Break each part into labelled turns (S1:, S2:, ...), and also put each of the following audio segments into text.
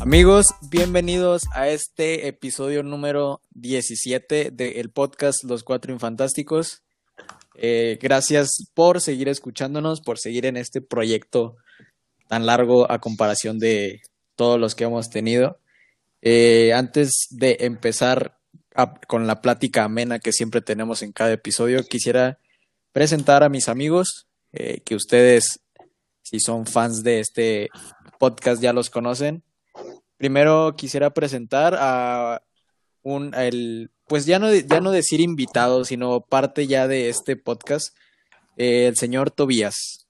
S1: Amigos, bienvenidos a este episodio número 17 del podcast Los Cuatro Infantásticos. Eh, gracias por seguir escuchándonos, por seguir en este proyecto tan largo a comparación de todos los que hemos tenido. Eh, antes de empezar con la plática amena que siempre tenemos en cada episodio, quisiera presentar a mis amigos, eh, que ustedes, si son fans de este podcast, ya los conocen. Primero quisiera presentar a un, el, pues ya no, ya no decir invitado, sino parte ya de este podcast, eh, el señor Tobías.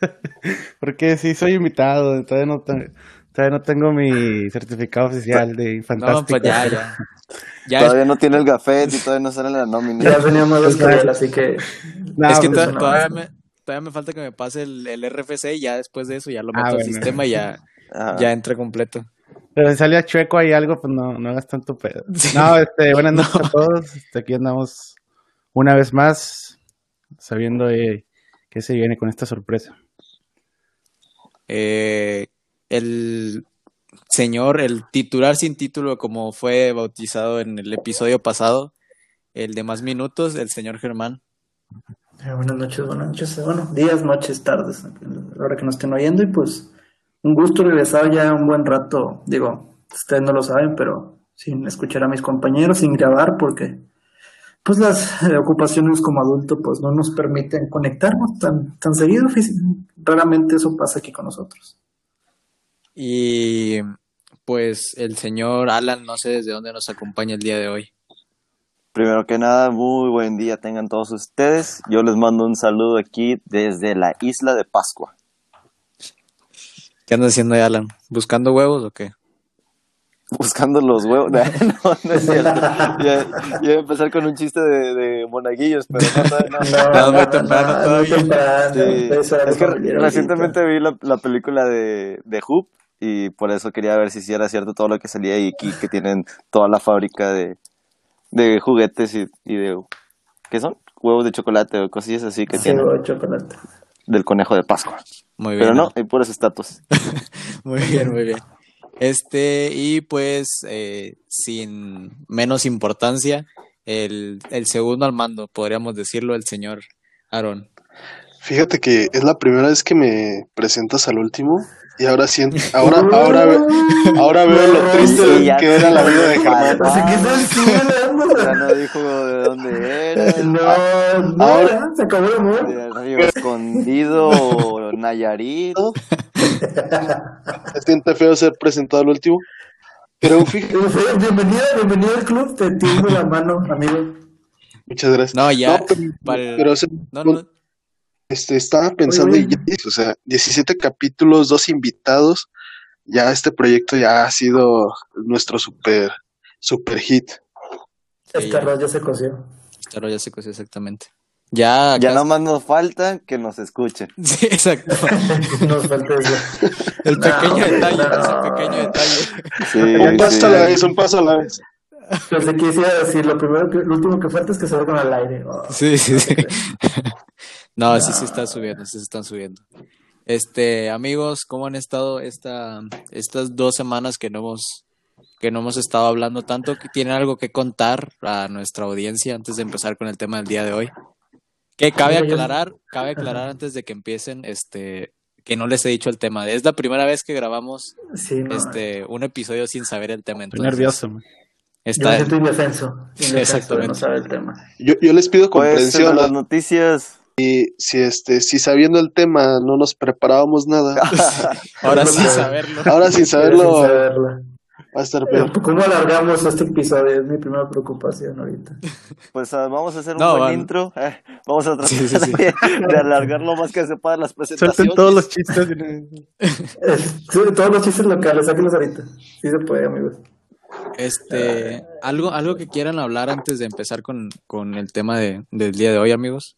S2: Porque sí, soy invitado, todavía no, todavía no tengo mi certificado oficial de fantástico. No, pues
S3: ya, ya. todavía no tiene el gafet y todavía no sale la nómina.
S4: Ya veníamos a él, así que...
S1: es que pues, todavía, me, todavía me falta que me pase el, el RFC y ya después de eso ya lo ah, meto al sistema y ya, ya entre completo.
S2: Pero si salía chueco ahí algo, pues no, no hagas tanto pedo. No, este, buenas noches a todos. Este, aquí andamos una vez más, sabiendo eh, qué se viene con esta sorpresa.
S1: Eh, el señor, el titular sin título, como fue bautizado en el episodio pasado, el de más minutos, el señor Germán.
S4: Eh, buenas noches, buenas noches, bueno, días, noches, tardes, a la hora que nos estén oyendo y pues un gusto regresar ya un buen rato, digo, ustedes no lo saben, pero sin escuchar a mis compañeros, sin grabar, porque pues las ocupaciones como adulto pues no nos permiten conectarnos tan, tan seguido. Raramente eso pasa aquí con nosotros.
S1: Y pues el señor Alan, no sé desde dónde nos acompaña el día de hoy.
S3: Primero que nada, muy buen día tengan todos ustedes. Yo les mando un saludo aquí desde la isla de Pascua.
S1: ¿Qué anda haciendo ahí, Alan? ¿Buscando huevos o qué?
S3: Buscando los huevos. No, no es cierto. Ya, iba a empezar con un chiste de, de monaguillos, pero no, no, no, muy temprano todavía. Es que recientemente vi la, la película de, de Hoop y por eso quería ver si sí era cierto todo lo que salía y aquí que tienen toda la fábrica de, de juguetes y, y de... ¿Qué son? Huevos de chocolate o cosillas así que sí, tienen.
S4: de chocolate.
S3: Del conejo de Pascua. Muy bien. Pero no, hay puros estatus.
S1: muy bien, muy bien. Este, y pues, eh, sin menos importancia, el, el segundo al mando, podríamos decirlo, el señor Aaron.
S5: Fíjate que es la primera vez que me presentas al último y ahora siento, ahora, ahora, ahora veo lo triste que era la vida de Germán.
S3: Ya no dijo de dónde era.
S4: No, no, ahora, se acabó el amor.
S3: De Río Escondido, Nayarit.
S5: Se siente feo ser presentado al último. Pero fíjate.
S4: Bienvenido, bienvenido al club, te tiendo la mano, amigo.
S5: Muchas gracias.
S1: No, ya.
S5: pero, no, no. Este, estaba pensando, y o sea, 17 capítulos, dos invitados, ya este proyecto ya ha sido nuestro super, super hit.
S4: Este arroz ya se coció.
S1: Este arroz ya se coció, exactamente. Ya,
S3: ya nada más nos falta que nos escuchen.
S1: Sí, exacto.
S4: nos falta eso.
S1: El pequeño detalle, el pequeño detalle.
S5: Sí, un paso a la vez, un paso a la vez.
S4: Pero se quisiera decir, lo primero que, lo último que falta es que se con al aire. Oh.
S1: sí, sí, sí. No, sí se está subiendo, sí se están subiendo. Este, amigos, ¿cómo han estado esta, estas dos semanas que no hemos, que no hemos estado hablando tanto? ¿Tienen algo que contar a nuestra audiencia antes de empezar con el tema del día de hoy? Que cabe aclarar, cabe aclarar antes de que empiecen, este, que no les he dicho el tema. Es la primera vez que grabamos este un episodio sin saber el tema.
S2: Estoy nervioso.
S4: Está... Yo estoy indefenso, Exactamente. no sabe el tema.
S5: Yo, yo les pido pues, comprensión.
S3: las noticias
S5: y si este, si sabiendo el tema no nos preparábamos nada.
S1: ahora sin saberlo.
S5: Ahora sin saberlo. Va a estar peor.
S4: ¿Cómo alargamos este episodio? Es mi primera preocupación ahorita.
S3: Pues uh, vamos a hacer un buen intro. Eh, vamos a tratar sí, sí, sí. De, de, alargar lo más que se pueda las presentaciones.
S2: Suelten todos los chistes.
S4: todos los chistes locales, sáquenlos ahorita. Sí se puede, amigos.
S1: Este, algo, algo que quieran hablar antes de empezar con, con el tema de, del día de hoy, amigos.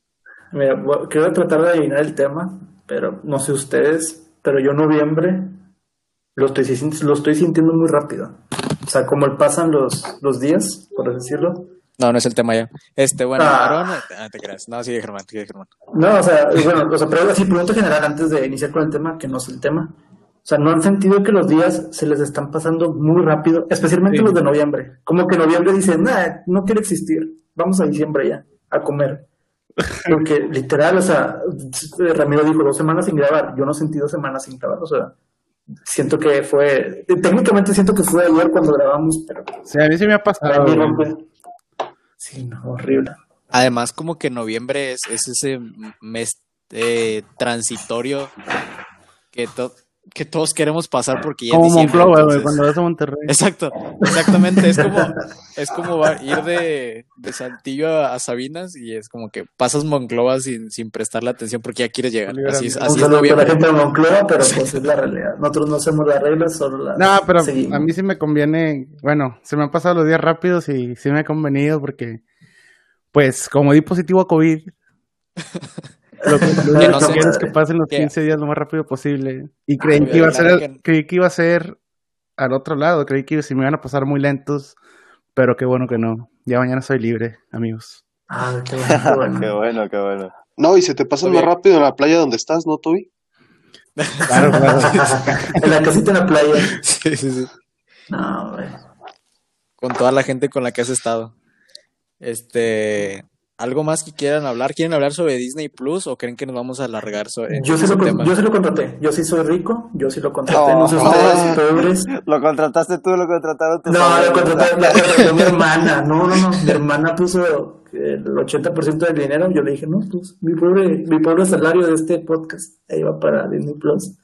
S4: Mira, quiero tratar de adivinar el tema, pero no sé ustedes, pero yo noviembre lo estoy, lo estoy sintiendo muy rápido. O sea, como pasan los, los días, por decirlo.
S1: No, no es el tema ya. Este, bueno, ah. ah te creas. No, sigue Germán, sigue Germán.
S4: No, o sea, bueno, o sea, pero así, pregunta general antes de iniciar con el tema, que no es el tema. O sea, no han sentido que los días se les están pasando muy rápido, especialmente los de noviembre. Como que noviembre dicen, nah, no quiere existir, vamos a diciembre ya, a comer. Porque literal, o sea, Ramiro dijo dos semanas sin grabar, yo no sentí dos semanas sin grabar, o sea, siento que fue, técnicamente siento que fue ayer cuando grabamos, pero...
S2: Sí, a mí sí me ha pasado.
S4: Sí, no, horrible.
S1: Además, como que noviembre es, es ese mes eh, transitorio que, que todos queremos pasar porque ya
S2: Como Monclova, güey, cuando vas a Monterrey.
S1: Exacto, exactamente. Es como, es como ir de, de Saltillo a, Sabinas y es como que pasas Monclova sin, sin prestarle atención porque ya quieres llegar. Así es, así
S4: es noviembre. la gente de Monclova, pero pues es la realidad. Nosotros no hacemos las reglas, solo las
S2: No, pero a mí sí me conviene, bueno, se me han pasado los días rápidos y sí me ha convenido porque, pues, como di positivo a COVID, Lo que, no quiero es que pasen los 15 días lo más rápido posible. Y creí que iba a ser, creí que iba a ser al otro lado, creí que si me iban a pasar muy lentos, pero qué bueno que no. Ya mañana soy libre, amigos.
S4: Ah, qué
S3: bueno, qué bueno, qué bueno.
S5: No, y se te pasa más rápido en la playa donde estás, ¿no, Toby?
S2: Claro, claro.
S4: en la casita en la playa.
S1: Sí, sí, sí.
S4: No, güey.
S1: Con toda la gente con la que has estado. Este, ¿Algo más que quieran hablar? ¿Quieren hablar sobre Disney Plus o creen que nos vamos a alargar sobre
S4: yo sí, lo, tema? yo sí lo contraté. Yo sí soy rico. Yo sí lo contraté. no sé ustedes, pobres.
S3: ¿Lo contrataste tú lo contrataron tus
S4: No, lo contraté, mi hermana. No, no, no. Mi hermana puso el 80% del dinero. Yo le dije, no, pues mi pobre, mi pobre salario de este podcast ahí va para Disney Plus.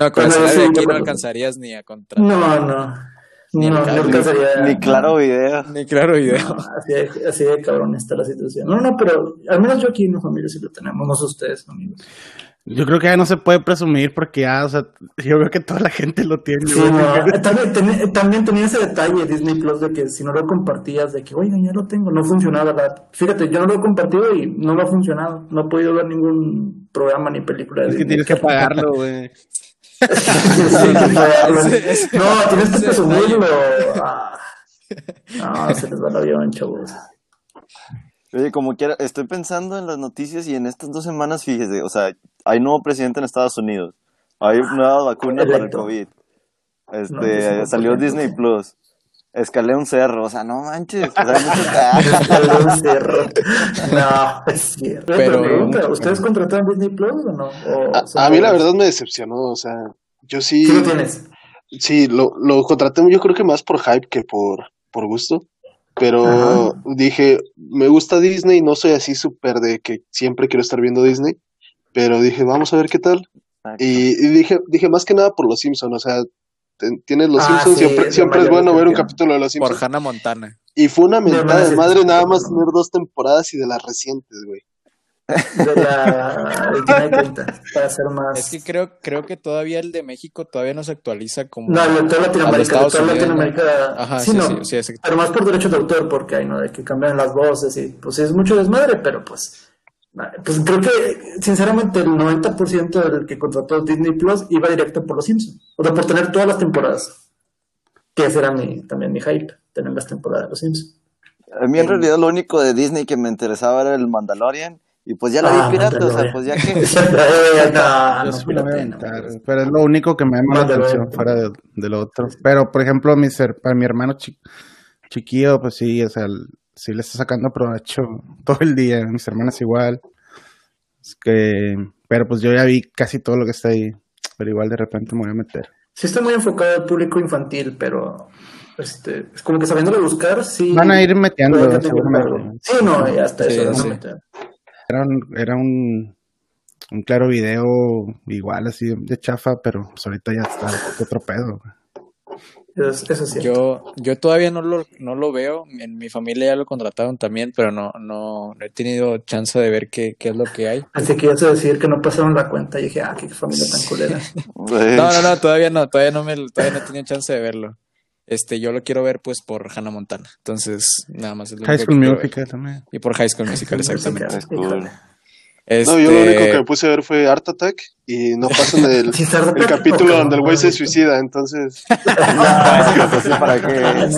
S1: No, con el salario de aquí no alcanzarías ni a contratar.
S4: No, no.
S3: Ni, no, ni, claro video.
S1: Ni claro video.
S4: así, de, así de cabrón está la situación. No, no, pero al menos yo aquí en mi familia sí lo tenemos, no sé ustedes, amigos.
S2: Yo creo que ya no se puede presumir porque ya, o sea, yo creo que toda la gente lo tiene.
S4: Sí, no, también, también, tenía ese detalle Disney Plus de que si no lo compartías, de que, oigan, ya lo tengo, no funcionaba. La... Fíjate, yo no lo he compartido y no lo ha funcionado. No he podido ver ningún programa ni película de
S2: Es que tienes que pagarlo, güey
S4: no, tienes que presumirlo. Ah. No, se les va el avión, chavos.
S3: Oye, como quiera, estoy pensando en las noticias y en estas dos semanas, fíjese, o sea, hay nuevo presidente en Estados Unidos, hay nueva vacuna para el COVID, este, salió Disney Plus, escalé un cerro, o sea, no manches,
S4: escalé un cerro. No, es cierto. Pero, ¿ustedes contrataron Disney Plus o no?
S5: a, mí la verdad me decepcionó, o sea, yo sí.
S4: ¿Qué lo tienes?
S5: Sí, lo, lo contraté yo creo que más por hype que por, por gusto. Pero dije, me gusta Disney, no soy así súper de que siempre quiero estar viendo Disney. Pero dije, vamos a ver qué tal. Y, dije, dije más que nada por los Simpsons, o sea, tienes los ah, Simpsons, siempre, siempre es bueno ver un capítulo de los Simpsons.
S1: Por Hannah Montana.
S5: Y fue una mentada de madre nada más tener dos temporadas y de las recientes, güey.
S4: De la para ser más.
S1: Es que creo, creo que todavía el de México todavía no se actualiza como.
S4: No, el de toda Latinoamérica, de toda Latinoamérica.
S1: Ajá, sí, sí, sí,
S4: Pero más por derecho de autor, porque hay, ¿no? De que cambian las voces y pues es mucho desmadre, pero pues. Pues creo que, sinceramente, el 90% del que contrató Disney Plus iba directo por los Simpsons. O sea, por tener todas las temporadas. Que ese era mi, también mi hype, tener las temporadas de los Simpsons.
S3: A mí en realidad lo único de Disney que me interesaba era el Mandalorian y pues ya la vi ah, pirata, o sea, pues ya que...
S2: pero es lo único que me llama la atención fuera de, lo otro. Pero, por ejemplo, mi para mi hermano chiquillo, pues sí, o sea, sí le está sacando provecho todo el día. Mis hermanas igual. Es que, pero pues yo ya vi casi todo lo que está ahí. Pero igual de repente me voy a meter.
S4: Sí está muy enfocado al público infantil, pero este, es como que sabiéndolo buscar, sí.
S2: Van a ir metiendo,
S4: Sí, no, ya está eso.
S2: Era un, era un, un claro video igual así de chafa, pero pues ahorita ya está otro pedo.
S4: Eso,
S1: yo, yo todavía no lo, no lo veo. En mi familia ya lo contrataron también, pero no, no, he tenido chance de ver qué, qué es lo que hay.
S4: Así que ibas a decir que no pasaron la cuenta. Y dije, ah, qué familia tan culera.
S1: no, no, no, todavía no, todavía no me, todavía no he tenido chance de verlo. Este, yo lo quiero ver pues por Hannah Montana. Entonces, nada más es
S2: lo High School Musical también.
S1: Y por High School Musical, exactamente.
S5: Este... No, yo lo único que me puse a ver fue Art Attack y no pasan el, el capítulo donde el güey se suicida, entonces.
S3: no, para qué.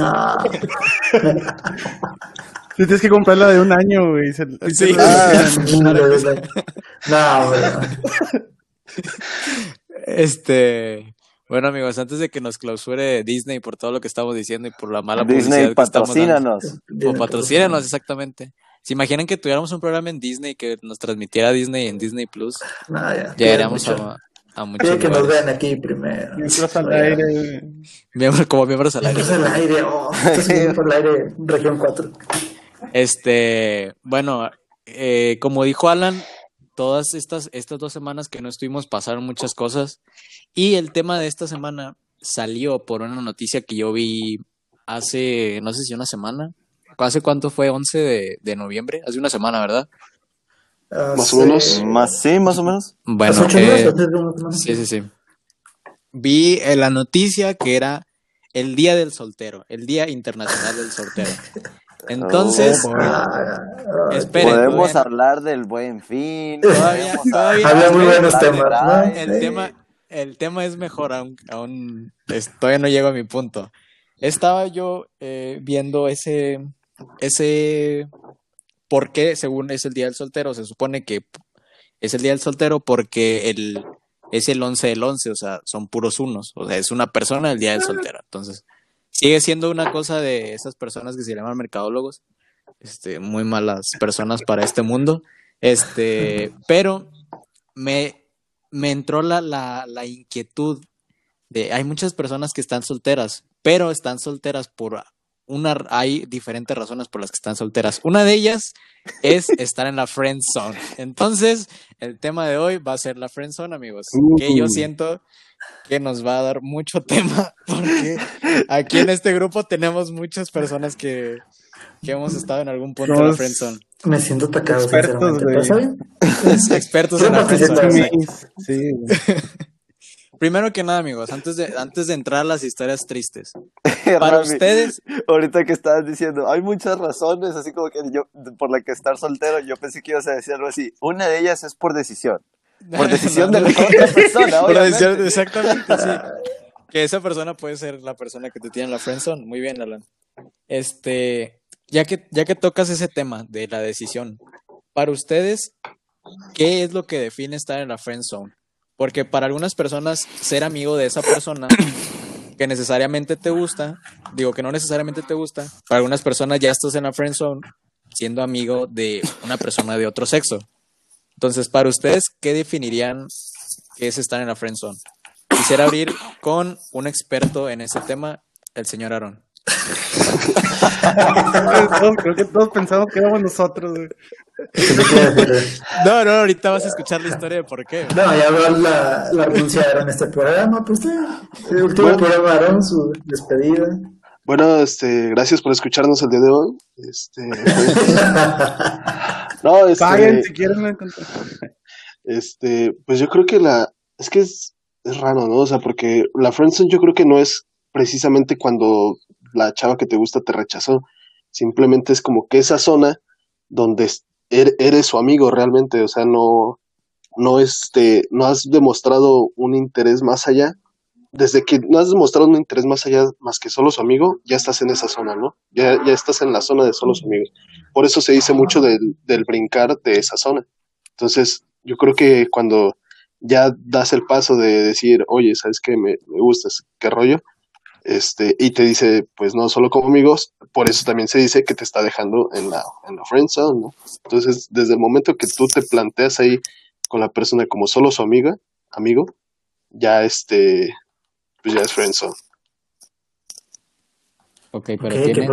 S2: Si tienes que comprarla de un año, güey.
S1: sí.
S4: no,
S1: Este. Bueno, amigos, antes de que nos clausure Disney por todo lo que estamos diciendo y por la mala
S3: Disney, patrocínanos.
S1: o patrocínanos, exactamente. ¿Se imaginan que tuviéramos un programa en Disney que nos transmitiera Disney en Disney Plus?
S4: ya,
S1: Llegaríamos a, a muchos
S4: que nos vean aquí primero.
S2: Miembros al aire.
S1: como miembros al aire.
S4: Miembros al aire, oh, por el aire, región 4.
S1: Este, bueno, eh, como dijo Alan, todas estas, estas dos semanas que no estuvimos pasaron muchas cosas. Y el tema de esta semana salió por una noticia que yo vi hace, no sé si una semana. ¿Hace cuánto fue? 11 de, de noviembre. Hace una semana, ¿verdad?
S5: más o menos.
S3: Más, sí, más o menos.
S1: Bueno, eh, sí, sí, sí. Vi en la noticia que era el Día del Soltero, el Día Internacional del Soltero. Entonces, oh,
S3: podemos hablar del buen fin.
S1: Todavía, todavía
S4: había muy buenos temas.
S1: El tema, el tema es mejor, aún, aún todavía no llego a mi punto. Estaba yo eh, viendo ese, ese, por qué, según es el día del soltero, se supone que es el día del soltero porque el, es el 11 del 11, o sea, son puros unos, o sea, es una persona el día del soltero. Entonces, sigue siendo una cosa de esas personas que se llaman mercadólogos, este, muy malas personas para este mundo, este, pero me, me entró la, la, la inquietud de, hay muchas personas que están solteras, pero están solteras por una, hay diferentes razones por las que están solteras. Una de ellas es estar en la friend zone. Entonces, el tema de hoy va a ser la friend zone, amigos. Que yo siento que nos va a dar mucho tema porque aquí en este grupo tenemos muchas personas que, que hemos estado en algún punto de la friend zone.
S4: Me siento atacado.
S2: Expertos,
S1: expertos en la friend zone. Sí. Primero que nada, amigos, antes de, antes de entrar a las historias tristes, para ustedes...
S3: Ahorita que estabas diciendo, hay muchas razones, así como que yo, por la que estar soltero, yo pensé que ibas a decir algo así. Una de ellas es por decisión. Por decisión de la otra persona, Por decisión,
S1: exactamente, sí. Que esa persona puede ser la persona que te tiene en la friendzone. Muy bien, Alan. Este, ya que, ya que tocas ese tema de la decisión, para ustedes, ¿qué es lo que define estar en la friendzone? Porque para algunas personas, ser amigo de esa persona que necesariamente te gusta, digo que no necesariamente te gusta, para algunas personas ya estás en la friend zone siendo amigo de una persona de otro sexo. Entonces, para ustedes, ¿qué definirían que es estar en la friend zone? Quisiera abrir con un experto en ese tema, el señor Aaron.
S2: Creo que todos pensamos que éramos nosotros.
S1: No, no, ahorita vas a escuchar la historia de por qué.
S4: No, ya veo la, la renuncia en este programa, pues el último programa Aaron, su despedida.
S5: Bueno, este, gracias por escucharnos el día de hoy. Este, no, este,
S2: Paguen si quieren
S5: Este, pues yo creo que la, es que es, es raro, ¿no? O sea, porque la friendzone yo creo que no es precisamente cuando la chava que te gusta te rechazó. Simplemente es como que esa zona donde er-, eres su amigo realmente, o sea, no, no, este, no has demostrado un interés más allá. Desde que no has demostrado un interés más allá más que solo su amigo, ya estás en esa zona, ¿no? Ya, ya estás en la zona de solo su amigo. Por eso se dice mucho del, del brincar de esa zona. Entonces, yo creo que cuando ya das el paso de decir, oye, ¿sabes qué? Me, me gustas, ¿qué rollo? Este, y te dice, pues no solo como amigos, por eso también se dice que te está dejando en la, en la friend zone, ¿no? Entonces, desde el momento que tú te planteas ahí con la persona como solo su amiga, amigo, ya este, pues ya es friend zone.
S1: Ok, pero tiene,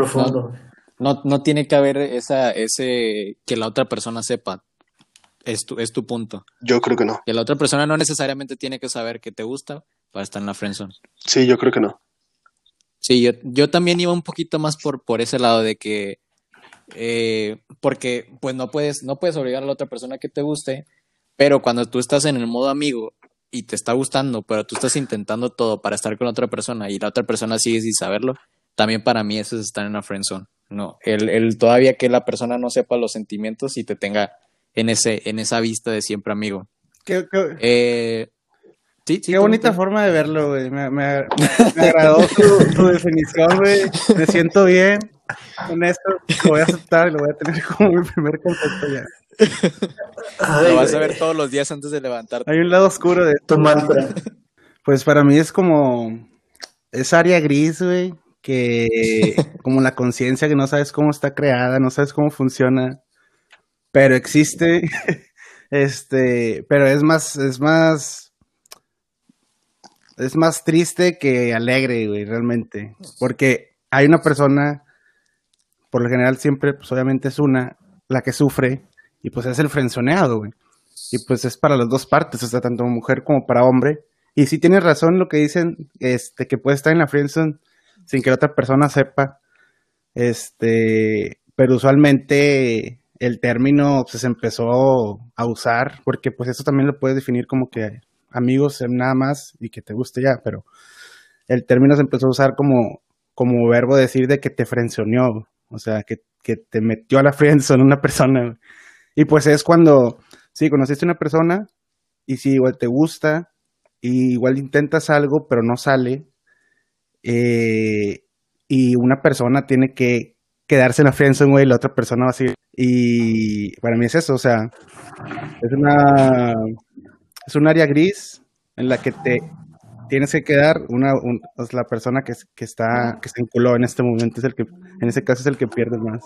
S1: no, no, tiene que haber esa, ese, que la otra persona sepa. Es tu, es tu punto.
S5: Yo creo que no.
S1: Que la otra persona no necesariamente tiene que saber que te gusta para estar en la friendzone.
S5: Sí, yo creo que no.
S1: Sí, yo, yo también iba un poquito más por, por ese lado de que, eh, porque pues no puedes, no puedes obligar a la otra persona que te guste, pero cuando tú estás en el modo amigo y te está gustando, pero tú estás intentando todo para estar con otra persona y la otra persona sigue sin saberlo, también para mí eso es estar en la friendzone. No, el, el todavía que la persona no sepa los sentimientos y te tenga en ese, en esa vista de siempre amigo.
S2: ¿Qué,
S1: Eh,
S2: Qué bonita forma de verlo, güey. Me, me, agradó tu, definición, güey. Me siento bien con esto. Lo voy a aceptar y lo voy a tener como mi primer concepto ya.
S1: lo vas a ver todos los días antes de levantarte.
S2: Hay un lado oscuro de
S4: tu mantra.
S2: Pues para mí es como. Es área gris, güey. Que. como la conciencia que no sabes cómo está creada, no sabes cómo funciona. Pero existe. este. Pero es más. Es más. Es más triste que alegre, güey, realmente. Porque hay una persona. Por lo general, siempre, pues obviamente es una. La que sufre. Y pues es el frenzoneado, güey. Y pues es para las dos partes, o sea, tanto mujer como para hombre. Y sí tienes razón lo que dicen, este, que puede estar en la friendzone sin que la otra persona sepa. Este, pero usualmente el término pues, se empezó a usar, porque pues eso también lo puedes definir como que amigos nada más y que te guste ya, pero el término se empezó a usar como, como verbo decir de que te frenzoneó, o sea, que, que te metió a la friendzone una persona. Y pues es cuando sí, conociste a una persona y si igual te gusta, y igual intentas algo, pero no sale, eh, y una persona tiene que quedarse en la friendzone, güey, y la otra persona va a seguir. Y para mí es eso, o sea, es una es un área gris en la que te tienes que quedar una la persona que, que está que se enculó en este momento es el que en ese caso es el que pierde más.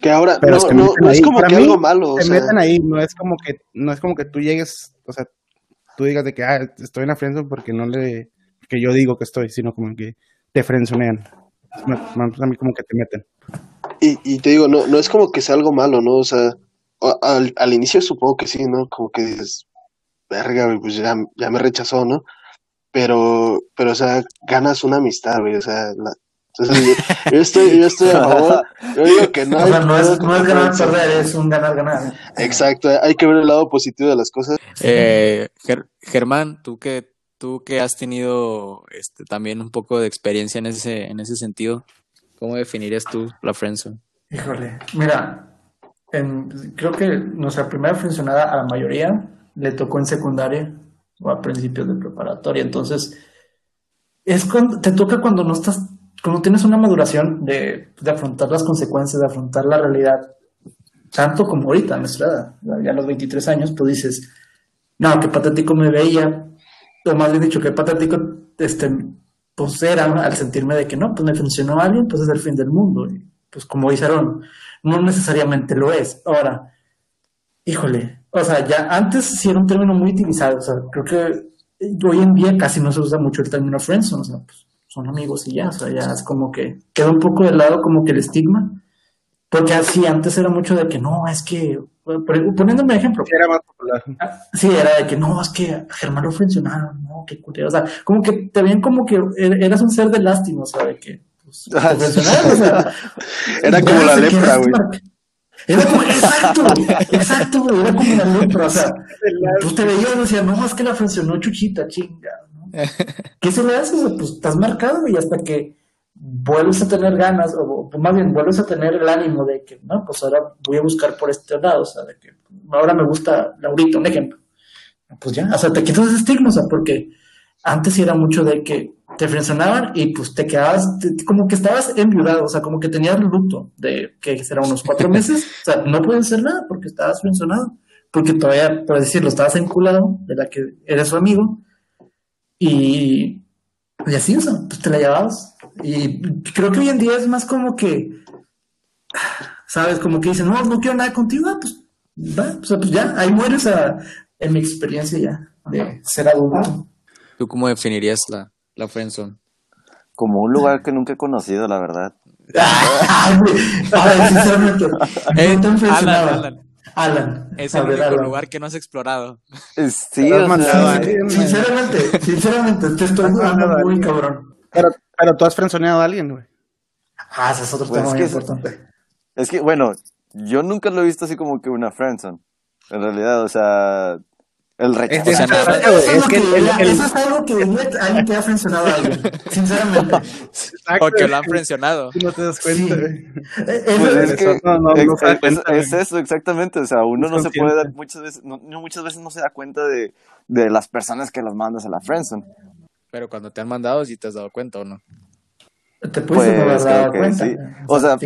S5: Que ahora no, no, es como que algo malo.
S2: Se meten ahí, no es como que, no es como que tú llegues, o sea, tú digas de que ah, estoy en la friendzone porque no le, que yo digo que estoy, sino como que te frenzonean. A mí como que te meten.
S5: Y, y te digo, no, no es como que sea algo malo, ¿no? O sea, al, al inicio supongo que sí, ¿no? Como que dices, verga, pues ya, ya me rechazó, ¿no? Pero, pero, o sea, ganas una amistad, güey, o sea, la, yo, estoy, yo estoy a favor. Yo digo que no.
S4: no es, ganar perder, es un ganar-ganar.
S5: Exacto, hay que ver el lado positivo de las cosas.
S1: Eh, Germán, tú que, tú que has tenido este, también un poco de experiencia en ese, en ese sentido, ¿cómo definirías tú la friendzone?
S4: Híjole, mira, creo que nuestra primera friendzoneada a la mayoría le tocó en secundaria o a principios de preparatoria, entonces es cuando, te toca cuando no estás como tienes una maduración de, de, afrontar las consecuencias, de afrontar la realidad, tanto como ahorita, a nuestra ya a los 23 años, pues dices, no, qué patético me veía, o más bien dicho, qué patético este, pues era al sentirme de que no, pues me funcionó alguien, pues es el fin del mundo. Pues como dijeron, no necesariamente lo es. Ahora, híjole, o sea, ya antes sí era un término muy utilizado, o sea, creo que hoy en día casi no se usa mucho el término friendzone, o sea, pues son amigos y ya, o sea, ya es como que queda un poco de lado como que el estigma, porque así antes era mucho de que no, es que, poniéndome ejemplo.
S2: Sí, era más popular.
S4: Ah, sí, era de que no, es que a Germán lo funcionaron, no, qué culero, o sea, como que te ven como que er, eras un ser de lástima, o sea, de que, pues, ah, o sea,
S5: era como la lepra, güey.
S4: Era como, exacto, exacto, güey, era como la lepra, o sea, pues te veías y decías, no, es que la funcionó chuchita, chinga, ¿Qué se le hace? Pues estás marcado y hasta que vuelves a tener ganas, o más bien vuelves a tener el ánimo de que, no, pues ahora voy a buscar por este lado, o sea, de que ahora me gusta Laurita, un ejemplo. Pues ya, o sea, te quitas ese estigma, o sea, porque antes era mucho de que te frenzonaban y pues te quedabas, como que estabas enviudado, o sea, como que tenías luto de que será unos cuatro meses, o sea, no pueden ser nada porque estabas frenzonado, porque todavía, por decirlo, estabas enculado de la que eres su amigo, y, y así, o sea, pues te la llevabas. Y creo que hoy en día es más como que, ¿sabes? Como que dicen, no, no quiero nada contigo, ah, pues, va, o sea, pues ya, ahí mueres a, en mi experiencia ya de ser adulto.
S1: ¿Tú cómo definirías la, la friendzone?
S3: Como un lugar que nunca he conocido, la verdad.
S4: ver, sinceramente, eh, no te Alan, Alan.
S1: Es el único lugar que no has explorado.
S3: Sí, o sea,
S4: sinceramente, sinceramente, te estoy dando muy cabrón.
S2: Pero, pero tú has frenzoneado a alguien, güey.
S4: Ah, ese es otro pues tema muy importante.
S3: Es que, bueno, yo nunca lo he visto así como que una friendzone. En realidad, o sea, el rechazo.
S4: Es, es, que eso es algo que alguien que ha frencionado a alguien, sinceramente.
S1: Exacto. O que lo han frencionado.
S2: no te das cuenta.
S3: Pues es, que es, eso, exactamente. O sea, uno no se puede dar muchas veces, no, muchas veces no se da cuenta de, de las personas que las mandas a la friendzone.
S1: Pero cuando te han mandado, sí te has dado cuenta o no.
S4: Te puedes pues, dar cuenta.
S3: Sí. O sea,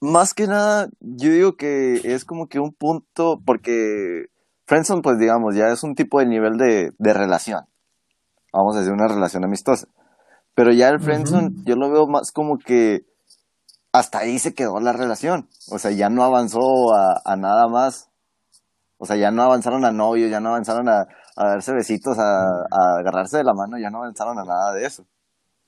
S3: más que nada, yo digo que es como que un punto, porque Friendzone, pues digamos, ya es un tipo de nivel de, de relación. vamos a decir, una relación amistosa. Pero ya el friendzone, yo lo veo más como que hasta ahí se quedó la relación. O sea, ya no avanzó a, nada más. O sea, ya no avanzaron a novios, ya no avanzaron a, darse besitos, a, agarrarse de la mano, ya no avanzaron a nada de eso.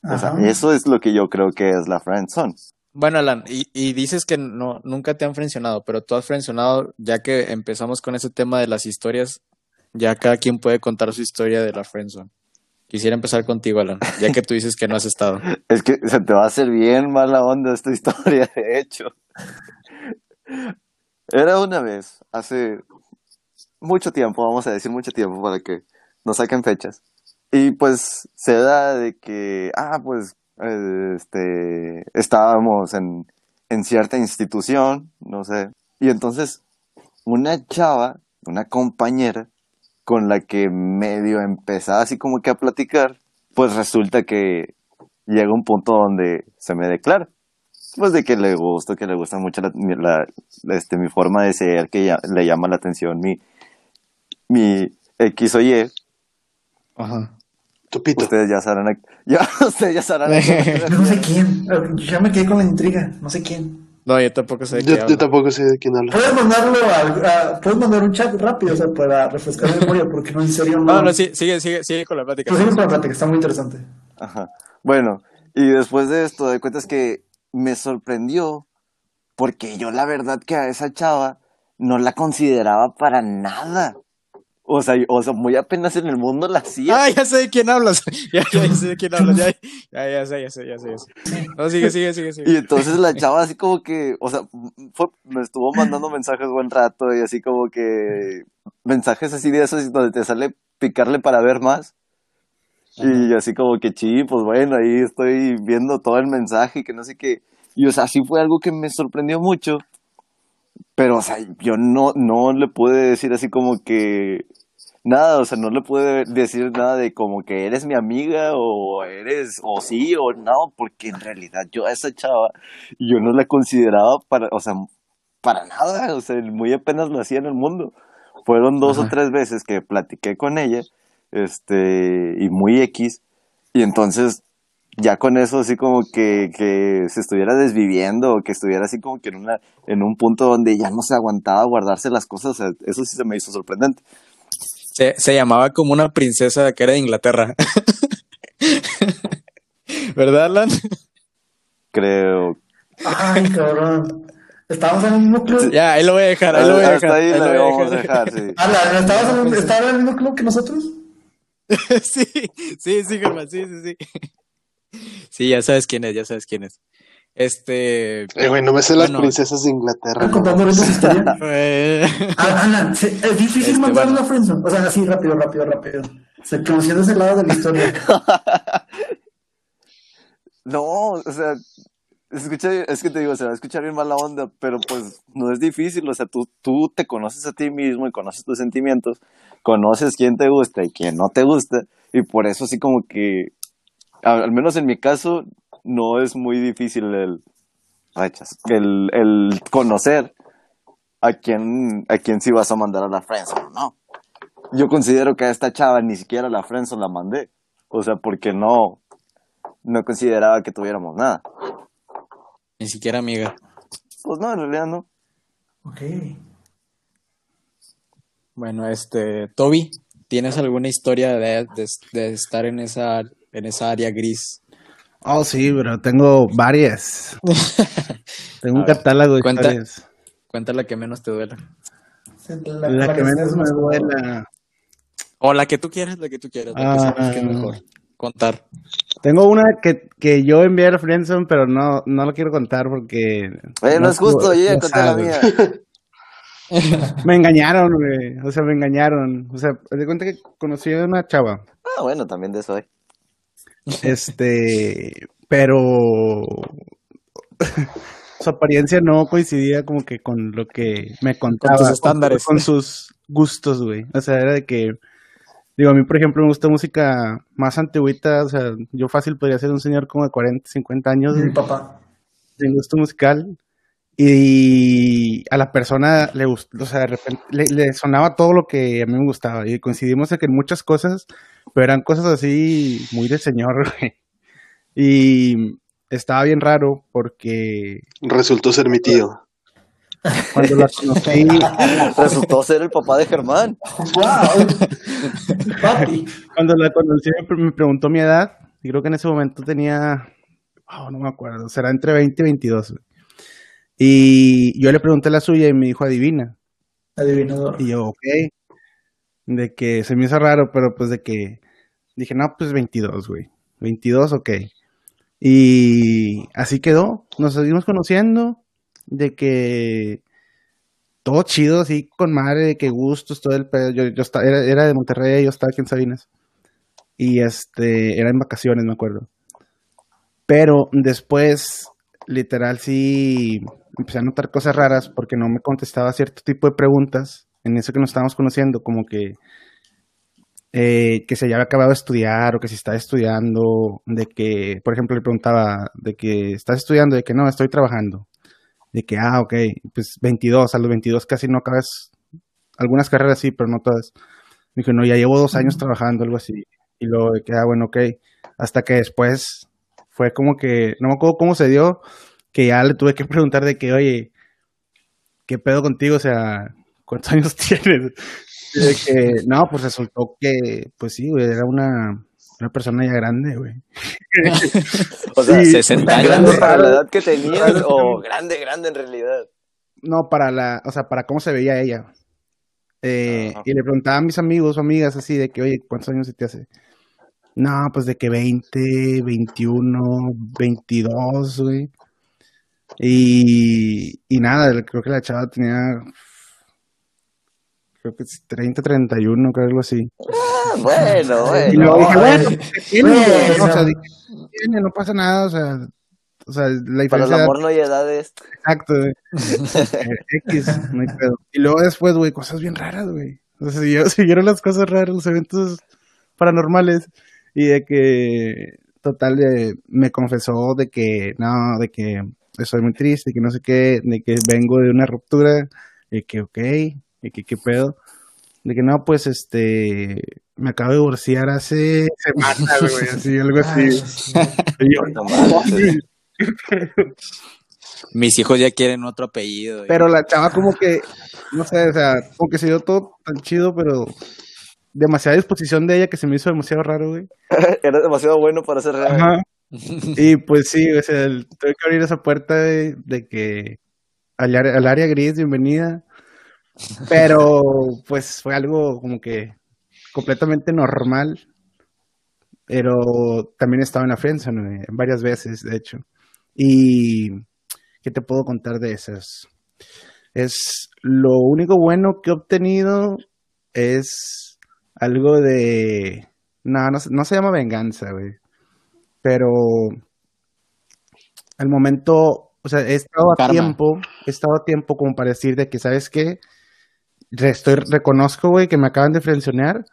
S3: O sea, eso es lo que yo creo que es la friendzone.
S1: Bueno, Alan, y, dices que no, nunca te han frencionado, pero tú has frencionado, ya que empezamos con ese tema de las historias, ya cada quien puede contar su historia de la friendzone. Quisiera empezar contigo, Alan, ya que tú dices que no has estado.
S3: es que se te va a hacer bien mala onda esta historia, de hecho. Era una vez, hace mucho tiempo, vamos a decir mucho tiempo para que nos saquen fechas. Y pues se da de que, ah, pues este, estábamos en, en cierta institución, no sé, y entonces una chava, una compañera, con la que medio empezaba así como que a platicar, pues resulta que llega un punto donde se me declara. Pues de que le gusta, que le gusta mucho la, este, mi forma de ser, que le llama la atención mi, mi X o Y.
S1: Ajá.
S3: Ustedes ya sabrán. Ya, ustedes ya sabrán.
S4: no sé quién. Ya me quedé con la intriga. No sé quién.
S1: No, yo tampoco sé de
S5: quién Yo tampoco sé de quién habla.
S4: Puedes mandarlo a, puedes mandar un chat rápido, o sea, para refrescar la memoria, porque no, en serio no.
S1: No, no, sí, sigue, sigue, sigue con la plática.
S4: Pues sigue con la plática, está muy interesante.
S3: Ajá. Bueno, y después de esto, de cuentas que me sorprendió, porque yo la verdad que a esa chava no la consideraba para nada. O sea, o sea, muy apenas en el mundo la hacía.
S1: Ah, ya sé de quién hablas. Ya, ya, sé de quién hablas. Ya, ya, ya sé, ya sé, ya sé. Ya sé. No, sigue, sigue, sigue, sigue.
S3: Y entonces la chava así como que, o sea, me estuvo mandando mensajes buen rato y así como que mensajes así de esos donde te sale picarle para ver más. Y así como que, sí, pues bueno, ahí estoy viendo todo el mensaje y que no sé qué. Y o sea, sí fue algo que me sorprendió mucho. Pero, o sea, yo no, no le pude decir así como que nada, o sea, no le pude decir nada de como que eres mi amiga o eres, o sí o no, porque en realidad yo a esa chava, yo no la consideraba para, o sea, para nada, o sea, muy apenas lo hacía en el mundo. Fueron dos o tres veces que platiqué con ella, este, y muy X, y entonces ya con eso así como que, que se estuviera desviviendo o que estuviera así como que en una en un punto donde ya no se aguantaba guardarse las cosas, eso sí se me hizo sorprendente.
S1: Se, llamaba como una princesa que era de Inglaterra. ¿Verdad, Alan?
S3: Creo.
S4: Ay, cabrón. Estábamos en el mismo club.
S1: Ya, ahí lo voy a dejar, ahí lo voy a dejar.
S3: ahí, lo voy a dejar, sí.
S4: Alan, ¿estabas en, ¿estaba en el mismo club que nosotros?
S1: sí, sí, sí, Germán, sí, sí, sí. Sí, ya sabes quién es, ya sabes quién es. Este.
S5: Eh, güey, no me sé las princesas de Inglaterra.
S4: contando no. historia? Ah, Alan, es difícil este, una friendzone. O sea, así rápido, rápido, rápido. Se conociendo ese lado de la historia.
S3: no, o sea, escucha, es que te digo, se va a escuchar bien mala onda, pero pues no es difícil, o sea, tú, tú te conoces a ti mismo y conoces tus sentimientos, conoces quién te gusta y quién no te gusta, y por eso así como que, al menos en mi caso, no es muy difícil el, el, el conocer a quién, a quién sí vas a mandar a la friendzone, ¿no? Yo considero que a esta chava ni siquiera la friendzone la mandé. O sea, porque no, no consideraba que tuviéramos nada.
S1: Ni siquiera amiga.
S3: Pues no, en realidad no.
S4: Ok.
S1: Bueno, este, Toby, ¿tienes alguna historia de, de estar en esa, en esa área gris?
S2: Oh, sí, pero tengo varias. tengo un catálogo de
S1: cuenta, historias. Cuenta la que menos te duela.
S2: La, que, menos me duela.
S1: O la que tú quieras, la que tú quieras. La que, que es ah. mejor contar.
S2: Tengo una que, que yo envié a Friendzone, pero no, no la quiero contar porque...
S3: Oye, no, es justo, yo ya conté la mía.
S2: me engañaron, güey. O sea, me engañaron. O sea, de cuenta que conocí a una chava.
S3: Ah, bueno, también de eso hay.
S2: Este, pero su apariencia no coincidía como que con lo que me contaba.
S1: Con sus estándares.
S2: Con, sus gustos, güey. O sea, era de que, digo, a mí, por ejemplo, me gusta música más antiguita. O sea, yo fácil podría ser un señor como de 40, 50 años.
S4: Mi papá.
S2: Sin gusto musical. Y a la persona le gustó, o sea, de repente le, sonaba todo lo que a mí me gustaba. Y coincidimos en que en muchas cosas, pero eran cosas así muy de señor, Y estaba bien raro porque.
S5: Resultó ser mi tío.
S2: Cuando la conocí.
S3: Resultó ser el papá de Germán.
S2: Cuando la conocí me preguntó mi edad. Y creo que en ese momento tenía. Oh, no me acuerdo. Será entre 20 y 22. Y yo le pregunté la suya y me dijo adivina.
S4: Adivinador.
S2: Y yo, ok. De que se me hizo raro, pero pues de que. Dije, no, pues 22, güey. 22, ok. Y así quedó. Nos seguimos conociendo. De que todo chido, así con madre, de que gustos, todo el pedo. Yo, yo estaba, era, era, de Monterrey, yo estaba aquí en Sabinas. Y este, era en vacaciones, me acuerdo. Pero después, literal, sí empecé a notar cosas raras porque no me contestaba cierto tipo de preguntas en eso que nos estábamos conociendo, como que eh, que se había acabado de estudiar o que si estaba estudiando, de que, por ejemplo, le preguntaba de que estás estudiando, de que no, estoy trabajando, de que, ah, ok, pues 22, a los 22 casi no acabas, algunas carreras sí, pero no todas. Dije, no, ya llevo dos años trabajando, algo así. Y luego de que, ah, bueno, ok, hasta que después fue como que, no me acuerdo cómo se dio, que ya le tuve que preguntar de que, oye, ¿qué pedo contigo? O sea, ¿cuántos años tienes? de que, no, pues resultó que, pues sí, güey, era una, una persona ya grande, güey.
S3: o sea, 60 años. ¿Grande para la edad que tenías o grande, grande en realidad?
S2: No, para la, o sea, para cómo se veía ella. Eh, y le preguntaba a mis amigos o amigas así de que, oye, ¿cuántos años se te hace? No, pues de que 20, 21, 22, güey. Y, y nada, creo que la chava tenía creo que es 30, 31, creo algo así.
S3: Ah, bueno, bueno.
S2: Y luego dije, bueno, tiene, bueno. O sea, tiene, no pasa nada, o sea, o sea, la diferencia.
S3: Para el amor no hay edades.
S2: Exacto, güey. X, no hay pedo. Y luego después, güey, cosas bien raras, güey. O sea, siguieron, siguieron las cosas raras, los eventos paranormales. Y de que, total, de, me confesó de que, no, de que estoy muy triste, que no sé qué, de que vengo de una ruptura, y que, ok, y que qué pedo. De que no, pues este, me acabo de divorciar hace semanas, güey, así, algo así.
S1: Mis hijos ya quieren otro apellido.
S2: Pero la chava como que, no sé, o sea, como que se dio todo tan chido, pero demasiada disposición de ella que se me hizo demasiado raro, güey.
S3: Era demasiado bueno para ser real.
S2: Ajá. Y pues sí, o sea, tuve que abrir esa puerta de, que al, al área gris, bienvenida. Pero pues fue algo como que completamente normal. Pero también estaba en la friendzone varias veces, de hecho. Y ¿qué te puedo contar de esas? Es lo único bueno que he obtenido es algo de no, no, no se llama venganza, güey. Pero al momento, o sea, he estado a tiempo, he estado a tiempo como para decir de que, ¿sabes qué? estoy, reconozco, güey, que me acaban de frencionar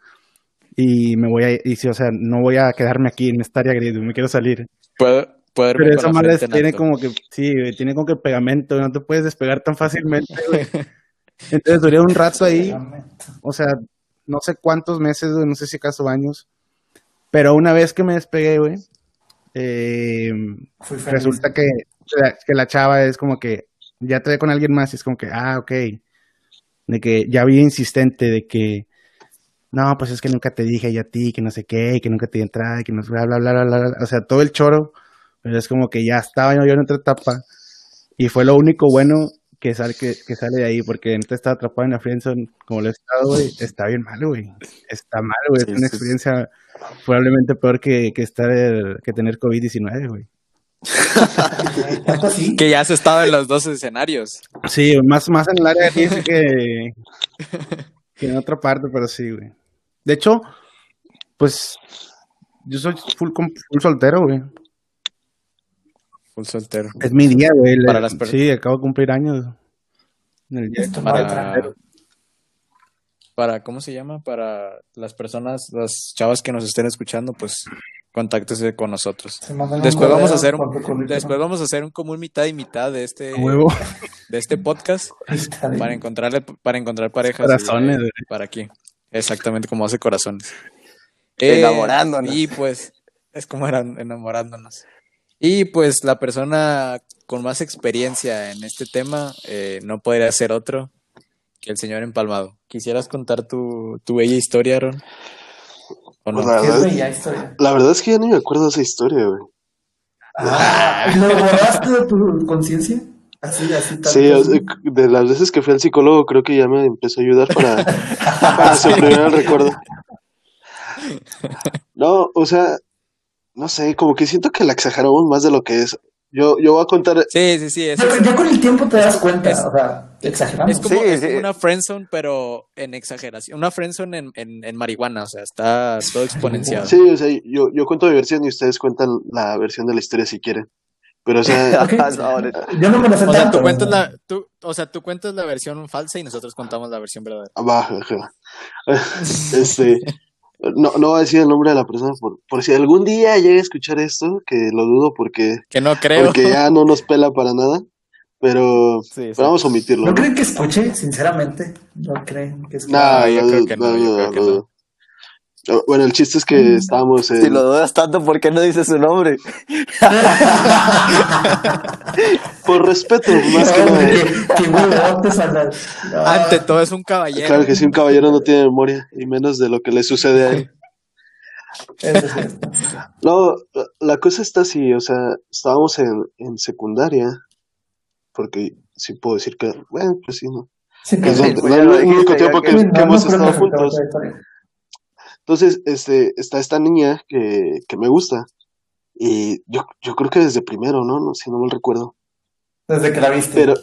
S2: y me voy a, y si, o sea, no voy a quedarme aquí en esta área gris, me quiero salir.
S1: Puedo,
S2: Pero esa madre tiene como que, sí, tiene como que pegamento, no te puedes despegar tan fácilmente, güey. Entonces duré un rato ahí, o sea, no sé cuántos meses, no sé si acaso años, pero una vez que me despegué, güey, eh, resulta que, que la chava es como que ya te ve con alguien más y es como que, ah, ok, de que ya había insistente de que no, pues es que nunca te dije yo a ti, que no sé qué, que nunca te entrada, que no sé, bla, bla, bla, bla, bla, o sea, todo el choro, pero es como que ya estaba yo en otra etapa y fue lo único bueno que sale, que, que sale de ahí, porque entonces estaba atrapado en la friendzone como lo he estado, güey, está bien mal, güey, está mal, güey, es una experiencia probablemente peor que, que estar, que tener COVID-19, güey.
S1: que ya has estado en los dos escenarios.
S2: Sí, más, más en el área de que, que en otra parte, pero sí, güey. De hecho, pues yo soy full, full soltero, güey.
S1: Full soltero.
S2: Es mi día, güey. Para las sí, acabo de cumplir años. En el día
S1: para, para, ¿cómo se llama? Para las personas, las chavas que nos estén escuchando, pues contáctese con nosotros. Después vamos a hacer un, después vamos a hacer un común mitad y mitad de este de este podcast para encontrarle para encontrar parejas
S2: corazones
S1: para aquí. Exactamente como hace corazones.
S3: enamorándonos.
S1: Y pues es como eran enamorándonos. Y pues la persona con más experiencia en este tema eh, no podría ser otro que el señor empalmado. ¿Quisieras contar tu, tu bella historia, Aaron?
S5: Pues la, verdad, es que ya no me acuerdo de esa historia, güey.
S4: Ah, ¿Lo borraste de tu conciencia? Así, así, tal Sí,
S5: de las veces que fui al psicólogo, creo que ya me empezó a ayudar para, para suprimir el recuerdo. No, o sea, no sé, como que siento que la exageramos más de lo que es. Yo, yo voy a contar.
S1: Sí, sí, sí.
S4: ya, con el tiempo te das cuenta, o sea, exageramos.
S1: Es como, es una friendzone, pero en exageración. Una friendzone en, en, en, marihuana, o sea, está todo exponencial.
S5: Sí, o sea, yo, yo cuento mi versión y ustedes cuentan la versión de la historia si quieren. Pero, o sea,
S4: yo no me lo sé
S1: o sea, tú cuentas la, tú, o sea, tú cuentas la versión falsa y nosotros contamos la versión verdadera.
S5: Baja, este, no, no voy a decir el nombre de la persona por, por si algún día llega a escuchar esto, que lo dudo porque,
S1: que no creo.
S5: porque ya no nos pela para nada. Pero, vamos a omitirlo.
S4: ¿No creen que escuche? Sinceramente, no creen que escuche.
S5: No, yo creo que no, yo creo que no. Bueno, el chiste es que mm. estábamos en...
S3: Si lo dudas tanto, ¿por qué no dices su nombre?
S5: Por respeto, más que nada.
S1: Ante todo es un caballero.
S5: Claro que sí, un caballero no tiene memoria, y menos de lo que le sucede a él. No, la cosa está así, o sea, estábamos en, en secundaria, porque sí puedo decir que, bueno, pues sí, ¿no? Sí, es el único tiempo que, hemos estado juntos. Entonces, este, está esta niña que, que me gusta. Y yo, yo creo que desde primero, ¿no? no si no me recuerdo.
S4: Desde que la viste.
S5: Pero,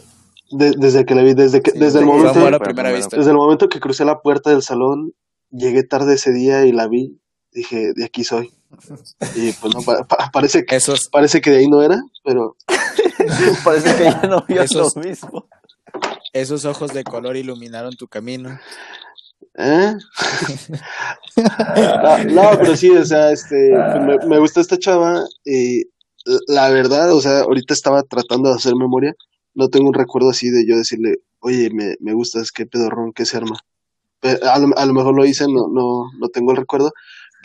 S5: desde que la vi, desde que, desde el momento, desde el momento que crucé la puerta del salón, llegué tarde ese día y la vi, dije, de aquí soy. Y pues no, parece que, parece que de ahí no era, pero.
S3: parece que ya no vio lo mismo.
S1: Esos ojos de color iluminaron tu camino.
S5: ¿Eh? no, pero sí, o sea, este, me, me, gusta esta chava y la verdad, o sea, ahorita estaba tratando de hacer memoria, no tengo un recuerdo así de yo decirle, oye, me, me gustas, qué pedorrón, qué se arma. A lo, a lo, mejor lo hice, no, no, no tengo el recuerdo,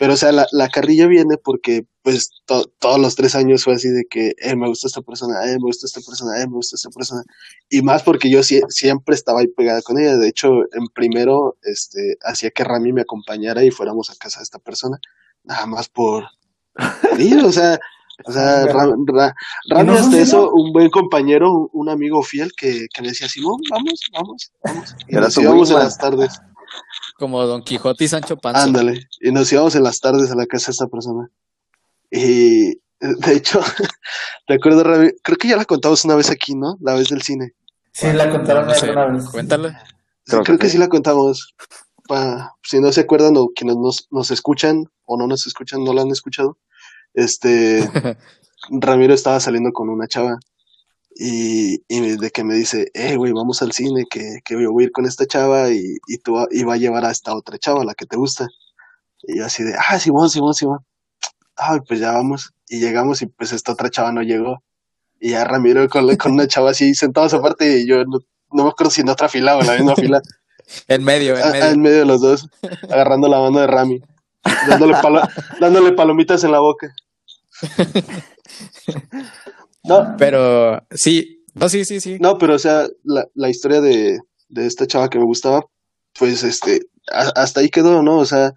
S5: pero, o sea, la, la carrilla viene porque, pues, todos los tres años fue así de que, eh, me gusta esta persona, eh, me gusta esta persona, eh, me gusta esta persona. Y más porque yo siempre estaba ahí pegada con ella. De hecho, en primero, este, hacía que Rami me acompañara y fuéramos a casa de esta persona. Nada más por... Sí, o sea, o sea, Rami hasta eso, un buen compañero, un, amigo fiel que, que me decía, Simón, vamos, vamos, vamos. Y nos íbamos en las tardes.
S1: Como Don Quijote y Sancho Panza.
S5: Ándale, y nos íbamos en las tardes a la casa de esta persona. Y de hecho, recuerdo, creo que ya la contamos una vez aquí, ¿no? La vez del cine.
S4: Sí, la contaron una vez.
S1: Cuéntale.
S5: Creo, que, sí la contamos. Pa, si no se acuerdan o quienes nos, nos escuchan o no nos escuchan, no la han escuchado. Este, Ramiro estaba saliendo con una chava y, y de que me dice, eh, güey, vamos al cine, que, que voy a ir con esta chava y, y tú va a llevar a esta otra chava, la que te gusta. Y yo así de, ah, Simón, Simón, Simón. Ay, pues ya vamos. Y llegamos y pues esta otra chava no llegó. Y ya Ramiro con, con una chava así sentados aparte y yo no, no me acuerdo si en otra fila o en la misma fila.
S1: en medio, en medio.
S5: en medio de los dos, agarrando la mano de Rami, dándole, dándole palomitas en la boca.
S1: No. Pero sí, no, sí, sí, sí.
S5: No, pero o sea, la, la historia de, de esta chava que me gustaba, pues este, hasta ahí quedó, ¿no? O sea,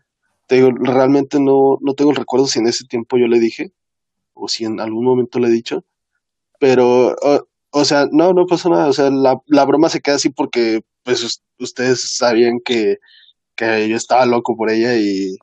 S5: te digo, realmente no, no tengo el recuerdo si en ese tiempo yo le dije, o si en algún momento le he dicho, pero, o, sea, no, no pasó nada, o sea, la, la broma se queda así porque, pues, ustedes sabían que, que yo estaba loco por ella y,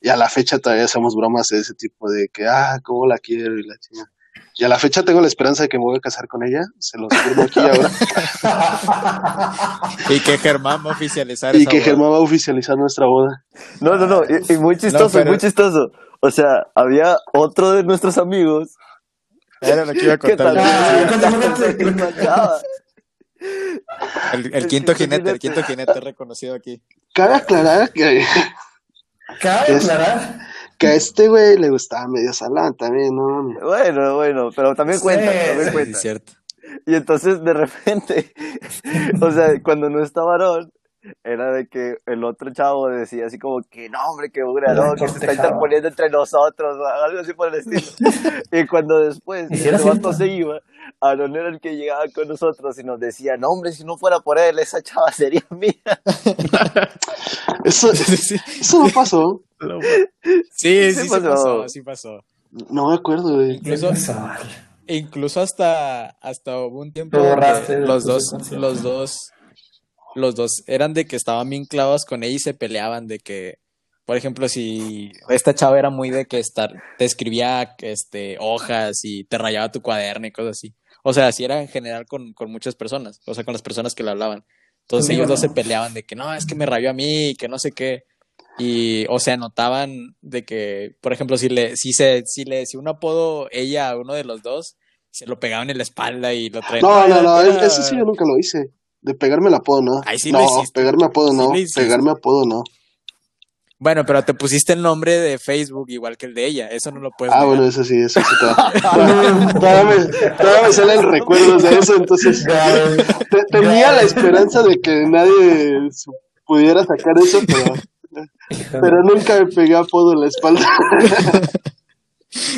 S5: y a la fecha todavía hacemos bromas de ese tipo de que, ah, cómo la quiero y la chingada. Y a la fecha tengo la esperanza de que me voy a casar con ella. Se los firmo aquí ahora.
S1: y que Germán va a oficializar.
S5: Y que Germán va a oficializar nuestra boda.
S3: No, no, no. Y, muy chistoso, muy chistoso. O sea, había otro de nuestros amigos.
S1: Era lo que iba a contar. El, el, quinto jinete, el quinto jinete reconocido aquí.
S5: Cabe aclarar que.
S4: Cabe aclarar
S5: Que a este güey le gustaba medio salán también, ¿no?
S3: Bueno, bueno, pero también cuenta, también cuenta.
S1: cierto.
S3: Y entonces de repente, o sea, cuando no está varón, era de que el otro chavo decía así como que no, hombre, que no, que se está interponiendo entre nosotros, o algo así por el estilo. y cuando después el vato se iba, Aaron era el que llegaba con nosotros y nos decía, no, hombre, si no fuera por él, esa chava sería mía.
S5: eso, eso no pasó.
S1: Sí, sí, sí, pasó. sí pasó.
S5: No me acuerdo, güey.
S1: Incluso, incluso hasta, hasta hubo un tiempo los dos, los dos los dos eran de que estaban bien clavados con ella y se peleaban de que, por ejemplo, si esta chava era muy de que estar, te escribía este, hojas y te rayaba tu cuaderno y cosas así. O sea, así era en general con, con muchas personas, o sea, con las personas que le hablaban. Entonces ellos dos se peleaban de que no, es que me rayó a mí, que no sé qué. Y, o sea, notaban de que, por ejemplo, si le, si se, si le decía un apodo ella a uno de los dos, se lo pegaban en la espalda y lo traían.
S5: No, no, no, eso sí yo nunca lo hice. De pegarme el apodo, no.
S1: sí
S5: no, pegarme apodo, no. pegarme apodo, no.
S1: Bueno, pero te pusiste el nombre de Facebook igual que el de ella. Eso no lo puedes.
S5: Ah, bueno, eso sí, eso sí. todavía, me, salen recuerdos de eso, entonces. tenía la esperanza de que nadie pudiera sacar eso, pero. Pero nunca me pegué apodo en la espalda.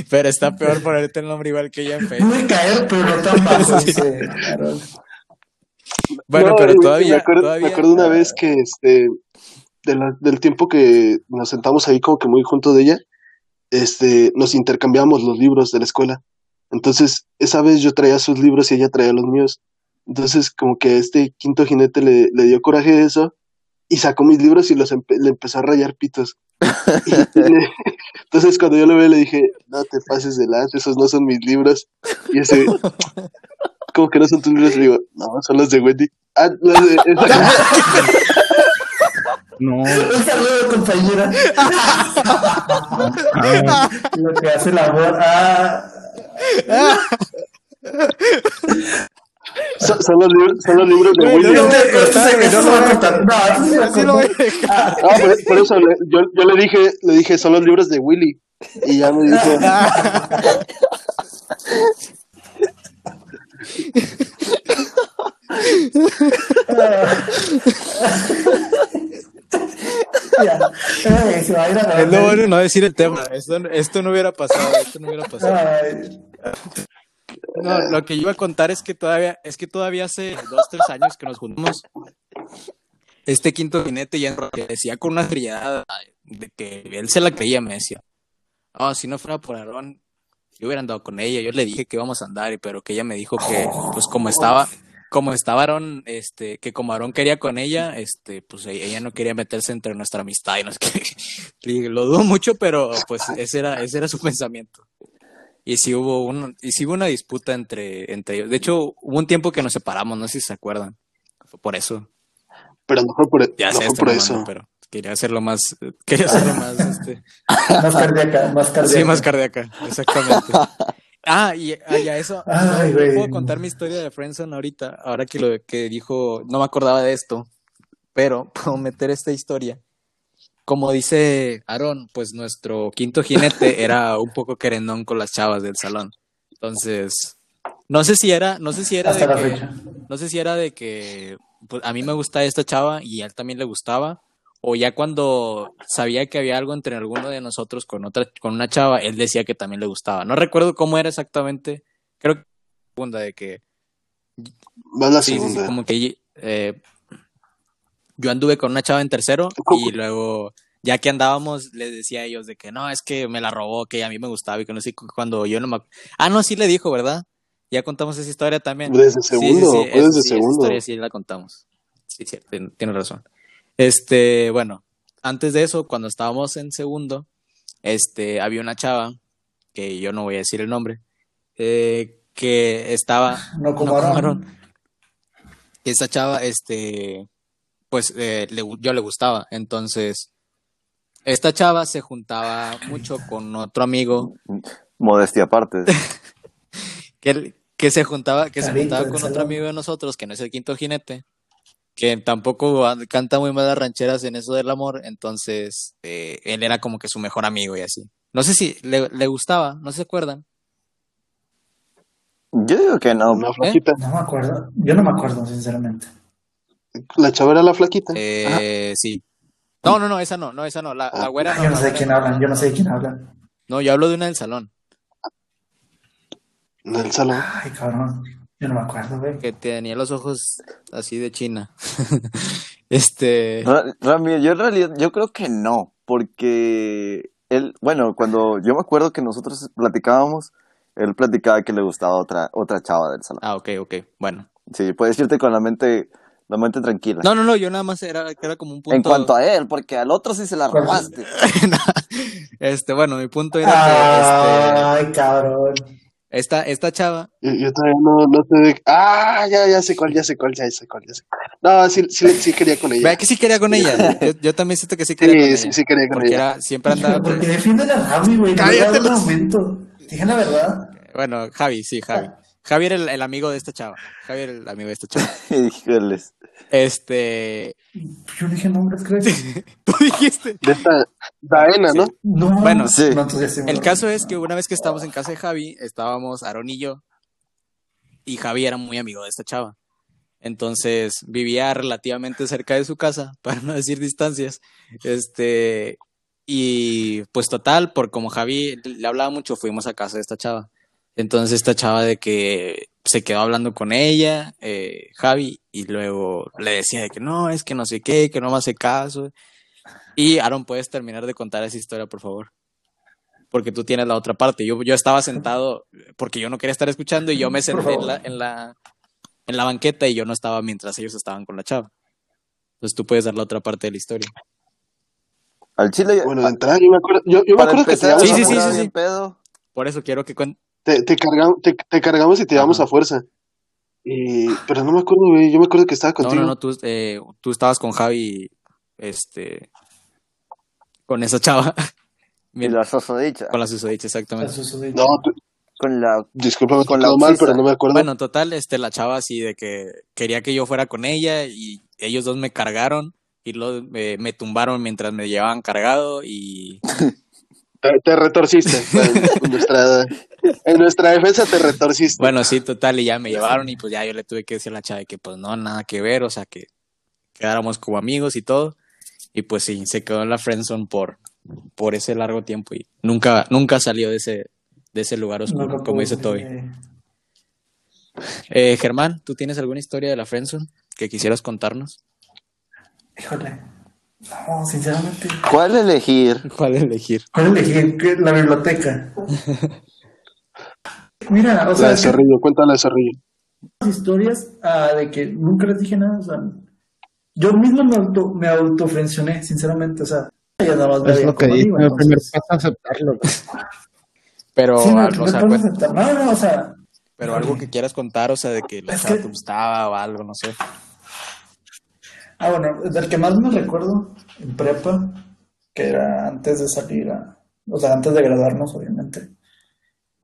S1: Pero está peor ponerte el nombre igual que ella en Facebook.
S4: Muy caer, pero no tan bajo.
S1: Bueno, pero todavía
S5: me, acuerdo, me acuerdo, una vez que este del tiempo que nos sentamos ahí como que muy junto de ella, este, nos intercambiamos los libros de la escuela. Entonces, esa vez yo traía sus libros y ella traía los míos. Entonces, como que este quinto jinete le, le dio coraje de eso y sacó mis libros y los le empezó a rayar pitos. entonces, cuando yo lo vi, le dije, no te pases de lance, esos no son mis libros. Y ese, como que no son tus libros? Y digo, no, son los de Wendy. Ah, los de...
S2: No.
S4: Un saludo, compañera. Lo que hace la voz. Ah.
S5: Son, son, los libros, son los libros de Willy. No,
S4: no,
S5: Ah, por, por, eso le, yo, yo le dije, le dije, son los libros de Willy. Y ya me dijo.
S1: es lo bueno no decir el tema. Esto, esto no hubiera pasado. Esto no hubiera pasado. No, lo que yo iba a contar es que todavía, es que todavía hace dos, tres años que nos juntamos. Este quinto jinete ya decía con una friada de que él se la creía, me decía. Oh, si no fuera por Aarón, yo hubiera andado con ella. Yo le dije que íbamos a andar, pero que ella me dijo que, pues como estaba, como estaba Aaron, este, que como Aaron quería con ella, este, pues e-, ella no quería meterse entre nuestra amistad y no es que lo dudo mucho, pero pues ese era, ese era su pensamiento. Y sí hubo un, y sí hubo una disputa entre, entre ellos. De hecho, hubo un tiempo que nos separamos, no sé si se acuerdan. Fue por eso.
S5: Pero no fue por, ya no por eso.
S1: Pero quería hacerlo más, quería hacerlo más, este...
S4: más cardíaca, más cardíaca.
S1: Sí, más cardíaca, exactamente. Ah, y, ah, a eso, Ay, puedo contar mi historia de Friendzone ahorita, ahora que lo que dijo, no me acordaba de esto, pero puedo meter esta historia. Como dice Aaron, pues nuestro quinto jinete era un poco querendón con las chavas del salón. Entonces, no sé si era, no sé si era de que, no sé si era de que pues, a mí me gusta esta chava y a él también le gustaba, o ya cuando sabía que había algo entre alguno de nosotros con otra con una chava, él decía que también le gustaba. No recuerdo cómo era exactamente. Creo que segunda de que
S5: va la segunda.
S1: como que eh, yo anduve con una chava en tercero y luego ya que andábamos les decía a ellos de que no, es que me la robó, que a mí me gustaba y que no sé cuando yo no me Ah, no, sí le dijo, ¿verdad? Ya contamos esa historia también.
S5: Desde segundo, sí, sí, desde segundo. Esa
S1: historia sí la contamos. Sí, sí, tiene razón. Este, bueno, antes de eso, cuando estábamos en segundo, este, había una chava, que yo no voy a decir el nombre, eh, que estaba...
S4: No como no
S1: Esa chava, este, pues eh, yo le gustaba, entonces, esta chava se juntaba mucho con otro amigo.
S3: Modestia aparte.
S1: que, que se juntaba, que se juntaba con otro amigo de nosotros, que no es el quinto jinete que tampoco canta muy malas rancheras en eso del amor, entonces eh, él era como que su mejor amigo y así. No sé si le, le gustaba, no se acuerdan.
S3: Yo digo que no.
S4: La flaquita. No me acuerdo. Yo no me acuerdo, sinceramente.
S5: ¿La chava era la flaquita?
S1: Eh, sí. No, no, no, esa no, no, esa no. La, la güera no.
S4: Yo no sé de quién hablan, yo no sé de quién hablan.
S1: No, yo hablo de una del salón.
S5: ¿Del salón?
S4: Ay, cabrón. Yo no me acuerdo, güey.
S1: Que tenía los ojos así de China. este.
S3: Rami, yo en realidad, yo creo que no, porque él, bueno, cuando yo me acuerdo que nosotros platicábamos, él platicaba que le gustaba otra, otra chava del salón.
S1: Ah, ok, ok, bueno.
S3: Sí, puedes irte con la mente, la mente tranquila.
S1: No, no, no, yo nada más era, era como un punto.
S3: En cuanto a él, porque al otro sí se la robaste.
S1: este, bueno, mi punto era que.
S4: Este, Ay, cabrón.
S1: Esta, esta chava.
S5: Yo, yo, todavía no, no te. Ah, ya, ya sé cuál, ya sé cuál, ya sé cuál, ya sé cuál. No, sí, sí, sí quería con ella.
S1: Vea que sí quería con ella. Yo, yo también siento que sí quería
S5: sí,
S1: con
S5: sí,
S1: ella.
S5: Sí, quería con
S1: porque
S5: ella.
S1: Era, siempre andaba.
S4: Porque defiende la Javi, güey.
S1: Cállate
S4: No
S1: los-
S4: momento. Dije la verdad.
S1: Bueno, Javi, sí, Javi. Javi era el, el amigo de esta chava. Javi era el amigo de esta chava.
S3: Híjoles.
S1: Este.
S4: Yo dije nombres, creo.
S1: Tú dijiste.
S5: De esta Daena, ¿no?
S4: No,
S1: Bueno,
S3: sí.
S4: Sí
S1: El caso es que una vez que estábamos en casa de Javi, estábamos Aaron y yo, y Javi era muy amigo de esta chava. Entonces vivía relativamente cerca de su casa, para no decir distancias. Este, y pues total, por como Javi le hablaba mucho, fuimos a casa de esta chava. Entonces esta chava de que se quedó hablando con ella, eh, Javi, y luego le decía de que no, es que no sé qué, que no me hace caso. Y Aaron, ¿puedes terminar de contar esa historia, por favor? Porque tú tienes la otra parte. Yo, yo estaba sentado porque yo no quería estar escuchando y yo me senté en la, en la, en la banqueta y yo no estaba mientras ellos estaban con la chava. Entonces tú puedes dar la otra parte de la historia.
S3: Al chile.
S5: Bueno, de entrada, yo me acuerdo, yo, yo me acuerdo que te
S1: Sí, sí, sí, sí,
S3: pedo.
S1: Por eso quiero que cuente.
S5: Te, te, cargamos, te, te cargamos y te llevamos a fuerza. Y, pero no me acuerdo, güey. Yo me acuerdo que estaba
S1: No,
S5: contigo.
S1: no, no, tú, eh, tú estabas con Javi, este, con esa chava.
S3: Y la susodicha.
S1: Con la susodicha, exactamente.
S5: No, tú-
S3: Con la.
S5: discúlpame,
S3: Con
S5: con
S3: la
S5: mal, pero no me acuerdo.
S1: Bueno, total, este, la chava así de que quería que yo fuera con ella y ellos dos me cargaron y luego eh, me tumbaron mientras me llevaban cargado y
S5: Te, te retorciste. en nuestra, en nuestra defensa te retorciste.
S1: bueno, sí, total, y ya me llevaron y pues ya yo le tuve que decir a la chava que pues no, nada que ver, o sea, que quedáramos como amigos y todo. Y pues sí, se quedó en la friendzone por, por ese largo tiempo y nunca, nunca salió de ese, de ese lugar oscuro, como dice Toby.
S4: eh,
S1: Eh, Germán, ¿tú tienes alguna historia de la friendzone que quisieras contarnos?
S4: Híjole. No, sinceramente.
S3: ¿Cuál elegir?
S1: ¿Cuál elegir?
S4: ¿Cuál elegí? ¿Qué? La biblioteca. Mira, o
S5: la
S4: sea,
S5: de
S4: que
S5: Cerrillo, cuéntala de Cerrillo.
S4: las historias ah, de que nunca les dije nada, o sea, yo mismo me auto, me autofrencioné, sinceramente, o sea, ya nada más me
S2: Es lo que
S4: amigo,
S2: el primer
S4: entonces-
S2: paso es aceptarlo.
S1: Pero,
S4: Sí, no,
S1: o
S4: no
S1: sea,
S4: puedo
S1: pues,
S4: aceptar. no, no, o sea,
S1: pero algo que quieras contar, o sea, de que la
S4: Es
S1: chava
S4: que-
S1: te gustaba o algo, no sé.
S4: Ah, bueno, del que más me recuerdo en prepa, que era antes de salir a, o sea, antes de graduarnos, obviamente,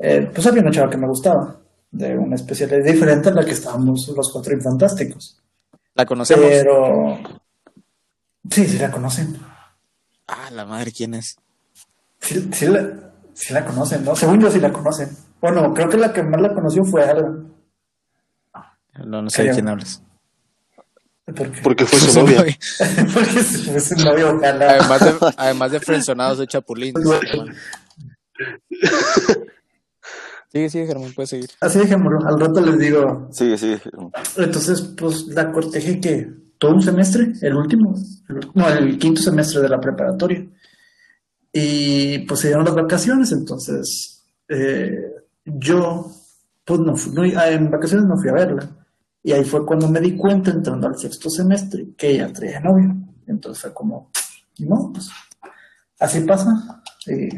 S4: eh, pues había una chava que me gustaba, de una especialidad diferente a la que estábamos los cuatro infantásticos.
S1: ¿La conocemos?
S4: Pero, sí, sí la conocen.
S1: Ah, la madre, ¿quién es?
S4: Sí, sí la, sí la conocen, ¿no? Según yo sí la conocen. Bueno, creo que la que más la conoció fue Alan.
S1: No, no sé de quién hablas.
S4: Porque,
S5: Porque fue su novia.
S4: porque fue su novio, ojalá.
S1: Además de, además de frenzonados de chapulín. Germán. Sigue, sigue, Germán, puedes seguir.
S4: Así dejémoslo, al rato les digo.
S3: Sí, sí.
S4: Entonces, pues la cortejé que todo un semestre, el último, el- no, el quinto semestre de la preparatoria. Y pues se dieron las vacaciones, entonces eh, yo, pues no, fui- no, ah, en vacaciones no fui a verla. Y ahí fue cuando me di cuenta, entrando al sexto semestre, que ella traía novio. Entonces fue como, no, pues así pasa. Y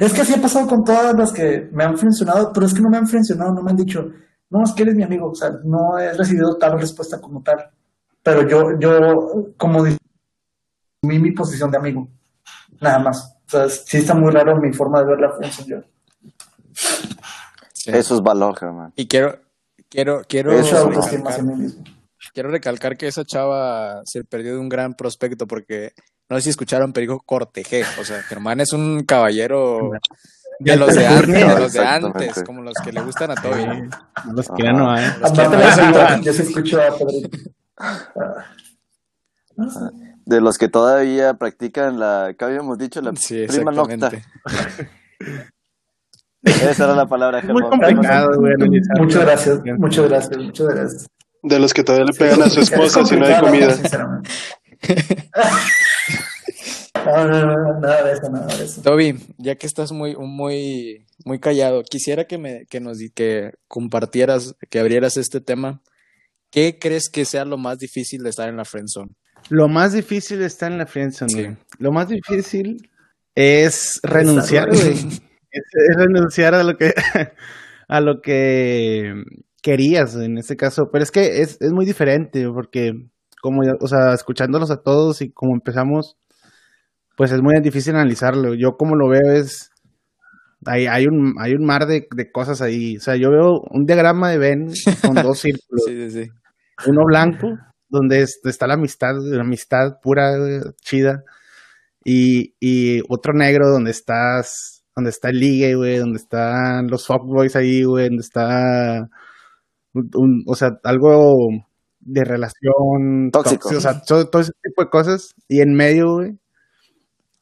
S4: es que así ha pasado con todas las que me han funcionado, pero es que no me han funcionado, no me han dicho, no, es que eres mi amigo, o sea, no he recibido tal respuesta como tal. Pero yo, yo, como di- mi, mi posición de amigo, nada más. O sea, sí está muy raro mi forma de ver la yo.
S1: Sí.
S3: Eso es valor, Germán.
S1: Y quiero, quiero, quiero
S3: Eso,
S4: Mucha
S3: sí,
S4: autoestima
S1: recalcar,
S4: hacia mí mismo.
S1: quiero recalcar que esa chava se perdió de un gran prospecto porque no sé si escucharon, pero dijo cortejé. O sea, Germán es un caballero de los de antes, de los de antes, como los que le gustan a Toby.
S2: Los que no hay.
S4: Yo se escucho a
S3: De los que todavía practican la, ¿qué habíamos dicho? La prima nocta. Esa era la palabra.
S2: Muy complicado, güey.
S4: Muchas gracias, muchas gracias, muchas gracias.
S5: De los que todavía le pegan a su esposa si no hay comida.
S4: No, no, no, nada de eso, nada de eso.
S1: Toby, ya que estás muy, muy, muy callado, quisiera que me, que nos, que compartieras, que abrieras este tema. ¿Qué crees que sea lo más difícil de estar en la friendzone?
S2: Lo más difícil de estar en la friendzone, Lo más difícil es renunciar, güey. es, renunciar a lo que, a lo que querías en este caso. Pero es que es, es muy diferente porque como, o sea, escuchándolos a todos y como empezamos, pues es muy difícil analizarlo. Yo como lo veo es, hay, hay, un, hay un mar de, cosas ahí. O sea, yo veo un diagrama de Ben con dos círculos.
S1: sí, sí, sí.
S2: Uno blanco, donde está la amistad, la amistad pura, chida. Y, y otro negro donde estás, donde está el ligue, güey, donde están los fuckboys ahí, güey, donde está, un, o sea, algo de relación
S3: tóxico,
S2: o sea, todo, todo, ese tipo de cosas. Y en medio, güey,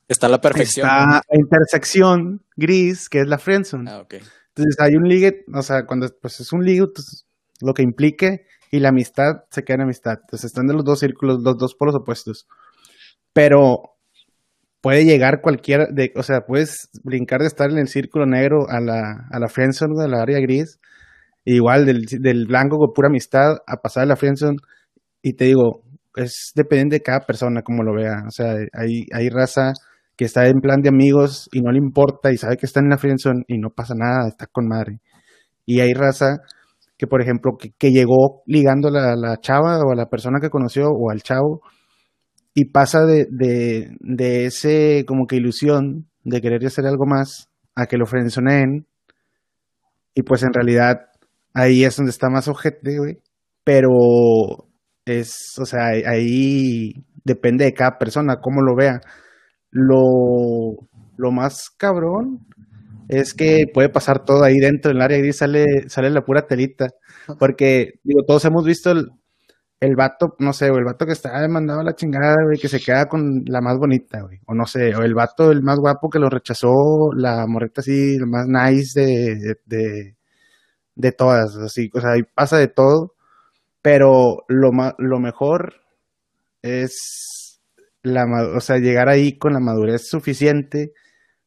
S1: Está la perfección.
S2: Está la intersección gris, que es la friendzone.
S1: Ah, ok.
S2: Entonces hay un ligue, o sea, cuando pues, es un ligue, pues, lo que implique y la amistad se queda en amistad. Entonces están de los dos círculos, los dos polos opuestos. Pero puede llegar cualquiera, de, o sea, puedes brincar de estar en el círculo negro a la, a la friendzone, de la área gris, igual del, del blanco con pura amistad a pasar a la friendzone. Y te digo, es dependiente de cada persona como lo vea. O sea, hay, hay raza que está en plan de amigos y no le importa y sabe que está en la friendzone y no pasa nada, está con madre. Y hay raza que, por ejemplo, que, llegó ligando a la, chava o a la persona que conoció o al chavo y pasa de, de, de ese como que ilusión de querer hacer algo más a que lo frenzoneen y pues en realidad ahí es donde está más ojete, güey. Pero es, o sea, ahí depende de cada persona, cómo lo vea. Lo, lo más cabrón es que puede pasar todo ahí dentro del área gris, sale, sale la pura telita. Porque, digo, todos hemos visto el, el vato, no sé, o el vato que está demandado a la chingada, güey, que se queda con la más bonita, güey. O no sé, o el vato, el más guapo que lo rechazó, la morreta así, lo más nice de, de, de todas, así, o sea, ahí pasa de todo. Pero lo, lo mejor es la, o sea, llegar ahí con la madurez suficiente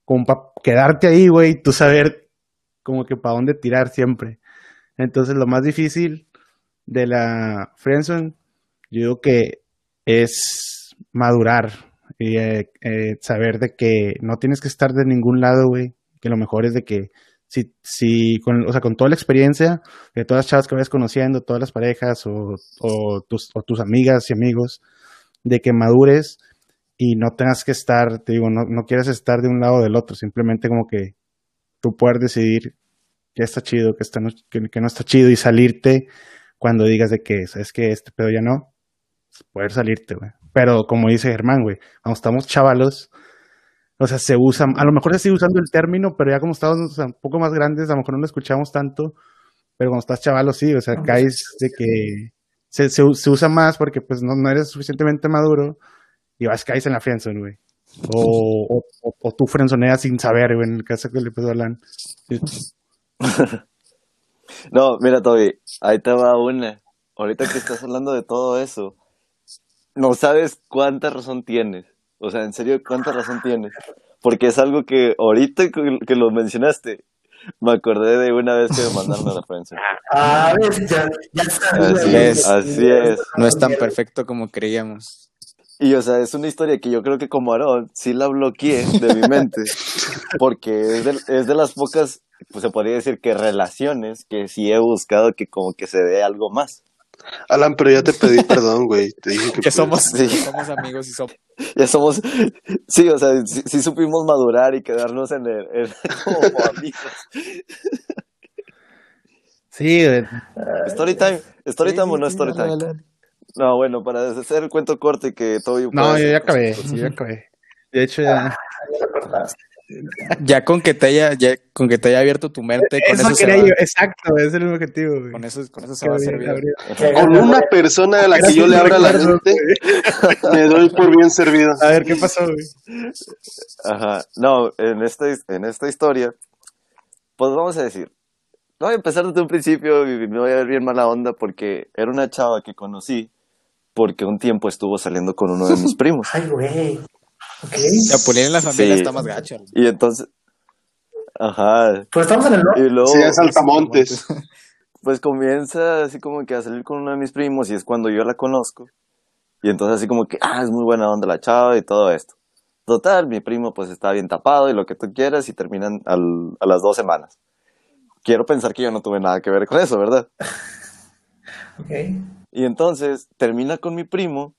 S2: como para quedarte ahí, güey, tú saber como que para dónde tirar siempre. Entonces, lo más difícil de la friendzone, yo digo que es madurar y eh, eh, saber de que no tienes que estar de ningún lado, güey, que lo mejor es de que si, si con, o sea, con toda la experiencia de todas las chavas que vayas conociendo, todas las parejas o, o, tus, o tus amigas y amigos, de que madures y no tengas que estar, te digo, no, no quieres estar de un lado o del otro, simplemente como que tú puedes decidir que está chido, que, está no, que, no está chido y salirte cuando digas de que, es que este pedo ya no, poder salirte, güey. Pero como dice Germán, güey, cuando estamos chavalos, o sea, se usa, a lo mejor se sigue usando el término, pero ya como estamos un poco más grandes, a lo mejor no lo escuchamos tanto, pero cuando estás chavalo sí, o sea, caes de que se, se, usa más porque pues no, no eres suficientemente maduro y vas caes en la friendzone, güey. O, o, o, tú frenzoneas sin saber, güey, en el caso que le puedo hablar.
S3: no, mira, Toby, ahí te va una. Ahorita que estás hablando de todo eso, no sabes cuánta razón tienes. O sea, en serio, cuánta razón tienes. Porque es algo que ahorita que lo mencionaste, me acordé de una vez que me mandaron a la prensa.
S4: Ah, ya, ya
S3: Así es, así es.
S1: No es tan perfecto como creíamos.
S3: Y, o sea, es una historia que yo creo que como Aarón sí la bloqueé de mi mente, porque es de, es de las pocas, pues se podría decir que relaciones que sí he buscado que como que se dé algo más.
S5: Alan, pero ya te pedí perdón, güey. Te dije que,
S1: que somos, somos amigos y somos...
S3: Ya somos, sí, o sea, sí, supimos madurar y quedarnos en el, como amigos.
S2: Sí,
S3: Storytime, Storytime o no Storytime. No, bueno, para hacer el cuento corto y que todo...
S2: No, yo ya acabé, sí, ya acabé. De hecho, ya... Ah,
S1: ya con que te haya, ya con que te haya abierto tu mente, con eso,
S2: exacto, ese es el objetivo,
S1: Con eso, con eso se va a servir.
S5: Con una persona a la que yo le abra la mente, me doy por bien servido.
S2: A ver, ¿qué pasó,
S3: Ajá, no, en esta, en esta historia, pues vamos a decir, voy a empezar desde un principio y me voy a ver bien mala onda porque era una chava que conocí porque un tiempo estuvo saliendo con uno de mis primos.
S4: Ay, güey.
S1: Okay. Chapulinar en la familia está más gacho.
S3: Y entonces, ajá.
S4: Pues estamos en el norte.
S5: Y luego, sí, es Altamontes.
S3: Pues comienza así como que a salir con uno de mis primos y es cuando yo la conozco. Y entonces así como que, ah, es muy buena onda la chava y todo esto. Total, mi primo pues está bien tapado y lo que tú quieras y terminan al, a las dos semanas. Quiero pensar que yo no tuve nada que ver con eso, ¿verdad?
S4: ok.
S3: Y entonces termina con mi primo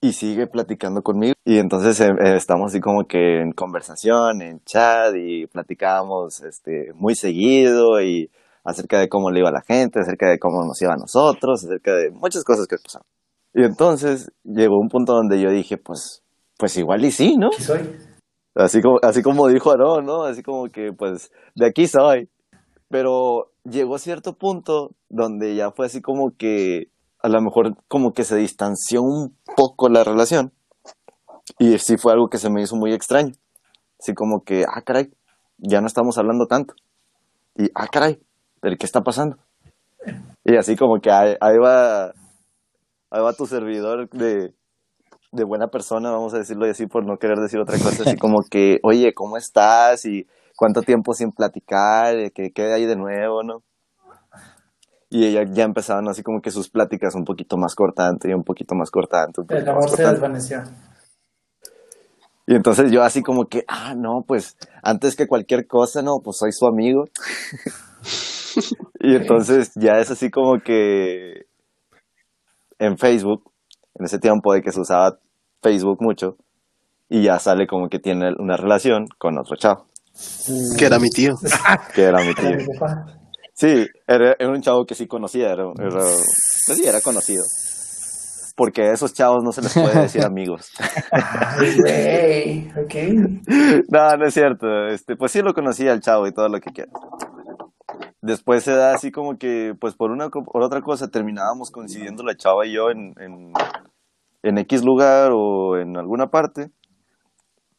S3: y sigue platicando conmigo. Y entonces eh, eh, estamos así como que en conversación, en chat y platicábamos este, muy seguido y acerca de cómo le iba a la gente, acerca de cómo nos iba a nosotros, acerca de muchas cosas que pasaban. Y entonces llegó un punto donde yo dije, pues, pues igual y sí, ¿no?
S4: Soy.
S3: Así como, así como dijo Aaron, ¿no? Así como que, pues, de aquí soy. Pero llegó cierto punto donde ya fue así como que a lo mejor como que se distanció un poco la relación. Y sí fue algo que se me hizo muy extraño. Así como que, ah, caray, ya no estamos hablando tanto. Y, ah, caray, ¿pero qué está pasando? Y así como que ahí, va, ahí va tu servidor de, de buena persona, vamos a decirlo así por no querer decir otra cosa, así como que, oye, ¿cómo estás? Y cuánto tiempo sin platicar, ¿qué, qué hay de nuevo, no? y ella ya empezaban así como que sus pláticas un poquito más cortantes y un poquito más cortantes.
S4: El amor se desvaneció.
S3: Y entonces yo así como que, ah, no, pues antes que cualquier cosa, no, pues soy su amigo. y entonces ya es así como que en Facebook, en ese tiempo de que se usaba Facebook mucho, y ya sale como que tiene una relación con otro chavo.
S5: Que era mi tío.
S3: que era mi tío. Sí, era, un chavo que sí conocía, era, era, pues sí, era conocido. Porque a esos chavos no se les puede decir amigos.
S4: Ay,
S3: No, no es cierto. Este, pues sí lo conocía el chavo y todo lo que quiera. Después se da así como que, pues por una por otra cosa, terminábamos coincidiendo la chava y yo en, en, en X lugar o en alguna parte.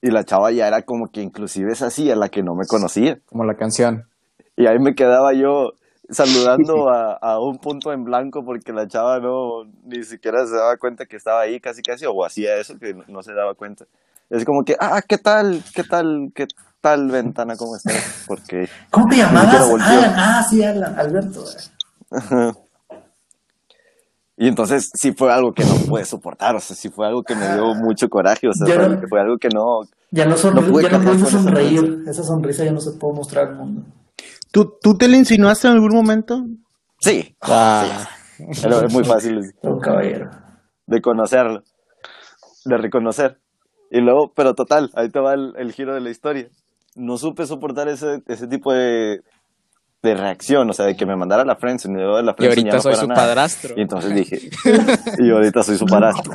S3: Y la chava ya era como que inclusive es así, a la que no me conocía.
S1: Como la canción.
S3: Y ahí me quedaba yo saludando a, a, un punto en blanco porque la chava no ni siquiera se daba cuenta que estaba ahí casi casi o hacía eso que no, se daba cuenta. Es como que, ah, ¿qué tal? ¿Qué tal? ¿Qué tal, Ventana? ¿Cómo estás? Porque...
S4: ¿Cómo te llamabas? Alan. Ah, sí, Alan, Alberto.
S3: Y entonces sí fue algo que no pude soportar, o sea, sí fue algo que me dio mucho coraje, o sea, fue, algo que no...
S4: Ya no, no ya no sonreír, esa sonrisa ya no se puede mostrar al mundo.
S2: ¿Tú, ¿Tú te le insinuaste en algún momento?
S3: Sí. Ah. es muy fácil de conocerlo, de reconocer. Y luego, pero total, ahí te va el, giro de la historia. No supe soportar ese, ese tipo de, de reacción, o sea, de que me mandara la friends y me de la
S1: Y ahorita soy su padrastro.
S3: Y entonces dije, y ahorita soy su padrastro.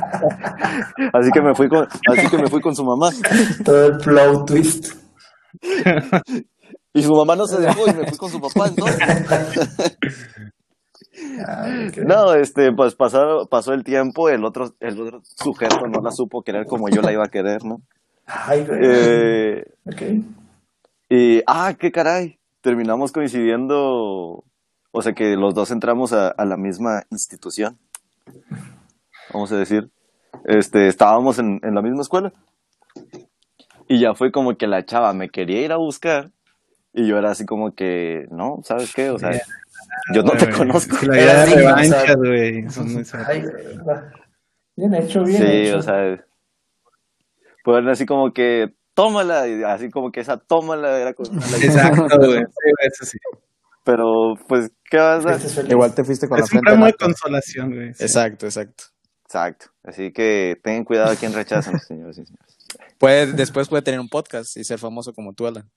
S3: así que me fui con, así que me fui con su mamá.
S4: Todo el flow twist.
S3: Y su mamá no se dejó y me fui con su papá entonces. no, este, pues pasó, pasó el tiempo, el otro, el otro sujeto no la supo querer como yo la iba a querer, ¿no?
S4: Ay, güey.
S3: Eh, Y, ah, qué caray, terminamos coincidiendo, o sea que los dos entramos a, a la misma institución, vamos a decir. Este, estábamos en, en la misma escuela. Y ya fue como que la chava me quería ir a buscar y yo era así como que, no, ¿sabes qué? O sea, yo no te conozco.
S2: La idea de revanchas, güey.
S4: Bien hecho, bien
S3: sí, o sea, pues así como que, tómala, y así como que esa tómala era con
S2: Exacto, güey, sí, eso sí.
S3: Pero, pues, ¿qué vas a hacer?
S1: Igual te fuiste con
S2: la frente. Es un de consolación, güey.
S1: Exacto, exacto.
S3: Exacto. Así que tengan cuidado a quien rechazan, señores y señores.
S1: Puede, después puede tener un podcast y ser famoso como tú, Alan.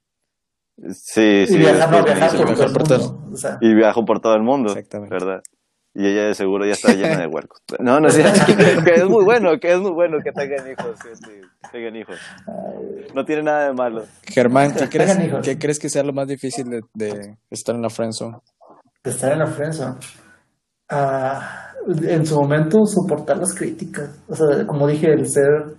S3: Sí, sí.
S4: Y viajar, por,
S3: todo, y viajo por todo el mundo. Exactamente. ¿Verdad? Y ella de seguro ya está llena de huercos. No, no, sí, que es muy bueno, que es muy bueno que tengan hijos, que tengan hijos. No tiene nada de malo.
S1: Germán, ¿qué crees, ¿qué crees que sea lo más difícil de, de estar en la friendzone?
S4: De estar en la friendzone. Ah, en su momento soportar las críticas. O sea, como dije, el ser,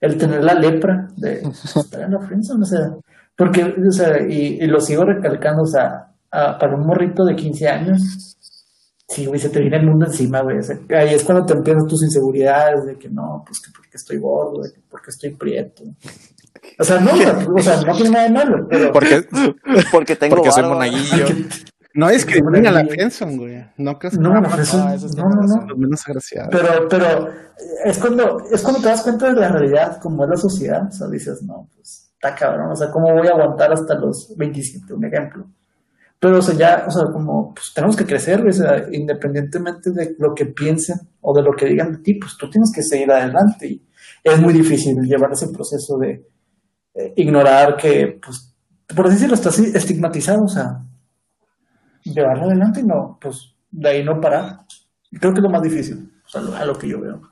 S4: el tener la lepra de estar en la friendzone, o sea, porque, o sea, y, y lo sigo recalcando, o sea, para un morrito de 15 años, sí, güey, se te viene el mundo encima, güey. ahí es cuando te empiezan tus inseguridades de que no, pues que porque estoy gordo, de que porque estoy prieto. O sea, no, o sea, no tiene nada de malo. Pero...
S1: Porque,
S3: porque tengo
S1: porque soy monaguillo.
S2: No es que a la Friendzone, güey. No, que
S4: no, no, no, no.
S2: menos agraciado.
S4: Pero, pero es cuando, es cuando te das cuenta de la realidad, como es la sociedad. O sea, dices, no, pues, está cabrón. O sea, ¿cómo voy a aguantar hasta los 27? Un ejemplo. Pero, o sea, ya, o sea, como, pues tenemos que crecer, o sea, independientemente de lo que piensen o de lo que digan de ti, pues tú tienes que seguir adelante. Y es muy difícil llevar ese proceso de eh, ignorar que, pues, por decirlo, está así estigmatizado, o sea, llevarlo adelante y no, pues, de ahí no parar. Creo que es lo más difícil, o sea, a lo que yo veo.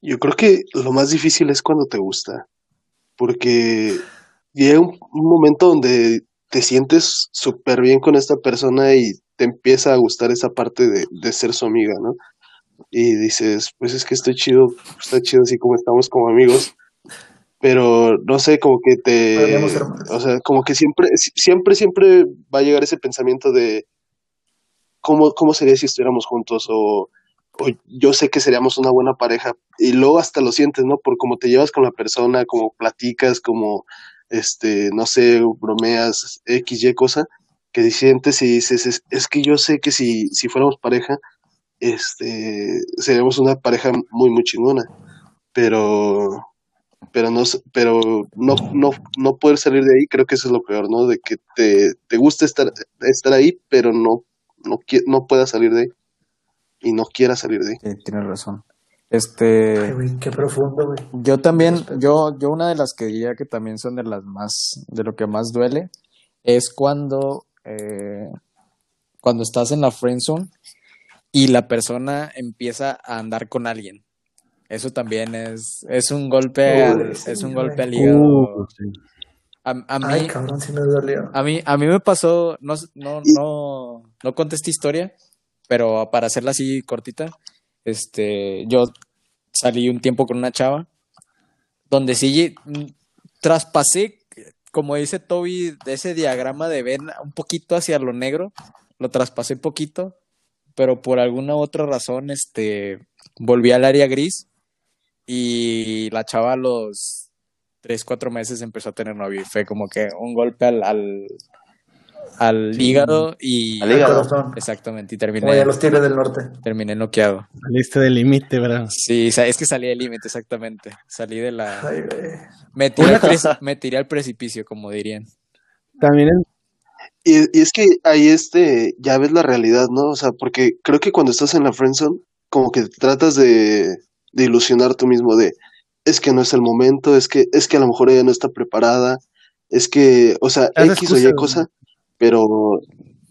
S5: Yo creo que lo más difícil es cuando te gusta, porque llega un momento donde te sientes súper bien con esta persona y te empieza a gustar esa parte de, de, ser su amiga, ¿no? Y dices, pues es que estoy chido, está chido así como estamos como amigos, pero no sé, como que te... O sea, como que siempre, siempre, siempre va a llegar ese pensamiento de cómo, cómo sería si estuviéramos juntos o, o yo sé que seríamos una buena pareja y luego hasta lo sientes, ¿no? Por cómo te llevas con la persona, como platicas, como este, no sé, bromeas, X, Y cosa, que sientes y dices, es, que yo sé que si, si fuéramos pareja, este, seríamos una pareja muy, muy chingona, pero, pero no, pero no, no, no poder salir de ahí, creo que eso es lo peor, ¿no? De que te, te gusta estar, estar ahí, pero no, no, no puedas salir de ahí y no quieras salir de ahí.
S1: Tienes razón. Este.
S4: qué profundo, güey.
S1: Yo también, yo, yo una de las que diría que también son de las más, de lo que más duele, es cuando, eh, cuando estás en la friend zone y la persona empieza a andar con alguien. Eso también es, es un golpe, es un golpe al hígado. Uh, a, a, mí,
S4: cabrón, si me dolió.
S1: A mí, a mí me pasó, no, no, no, no conté esta historia, pero para hacerla así cortita, este, yo salí un tiempo con una chava, donde sí traspasé, como dice Toby, de ese diagrama de Ben un poquito hacia lo negro, lo traspasé poquito, pero por alguna otra razón, este, volví al área gris y la chava a los tres, cuatro meses empezó a tener novio fue como que un golpe al hígado y
S3: al hígado.
S1: Exactamente, y terminé.
S4: a los tigres del norte.
S1: Terminé noqueado.
S2: Saliste del límite, ¿verdad?
S1: Sí, es que salí del límite, exactamente. Salí de la. me, tiré al me tiré al precipicio, como dirían.
S2: También.
S5: Y, y, es que ahí este, ya ves la realidad, ¿no? O sea, porque creo que cuando estás en la friendzone, como que tratas de, de ilusionar tú mismo de, es que no es el momento, es que, es que a lo mejor ella no está preparada, es que, o sea, X o Y cosa, pero,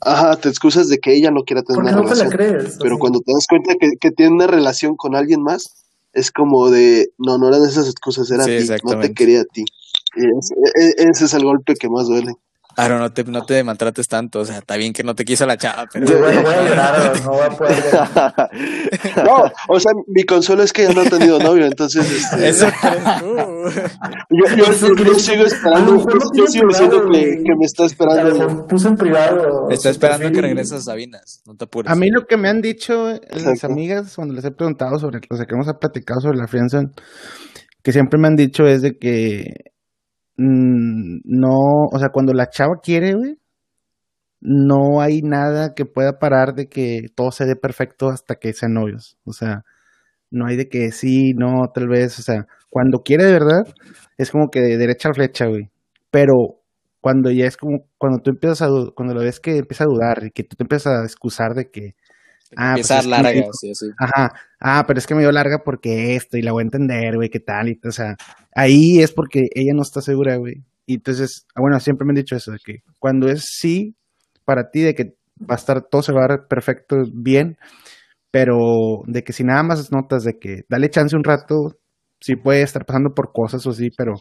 S5: ajá, te excusas de que ella no quiera tener una
S4: no
S5: relación.
S4: crees,
S5: pero cuando te das cuenta que, que, tiene una relación con alguien más, es como de, no, no eran esas excusas, era a ti, no te quería a ti. Y ese, e, ese es el golpe que más duele.
S1: Claro, no te, no te maltrates tanto, o sea, está bien que no te quiso la chava, pero...
S4: Yo voy a llorar, no voy a poder
S5: No, o sea, mi consuelo es que ya no he tenido novio, entonces... Este...
S1: Eso tú.
S5: Yo, yo, yo, sigo esperando, yo, sigo diciendo que, que, me está esperando.
S4: Puse en privado.
S1: Está esperando que regreses a Sabinas, no te apures.
S2: A mí lo que me han dicho las amigas cuando les he preguntado sobre, o sea, que hemos platicado sobre la friendzone, que siempre me han dicho es de que Mm, no, o sea, cuando la chava quiere, güey, no hay nada que pueda parar de que todo se dé perfecto hasta que sean novios. O sea, no hay de que sí, no, tal vez, o sea, cuando quiere de verdad, es como que de derecha a flecha, güey. Pero cuando ya es como, cuando tú empiezas a, cuando lo ves que empieza a dudar y que tú te empiezas a excusar de que,
S1: Ah, pues Empezar larga, sí, sí.
S2: Ajá. Ah, pero es que me dio larga porque esto y la voy a entender, güey, qué tal. Y, o sea, ahí es porque ella no está segura, güey. Y entonces, ah, bueno, siempre me han dicho eso, de que cuando es sí para ti, de que va a estar, todo se va a ver perfecto, bien, pero de que si nada más notas de que dale chance un rato, sí puede estar pasando por cosas o sí, pero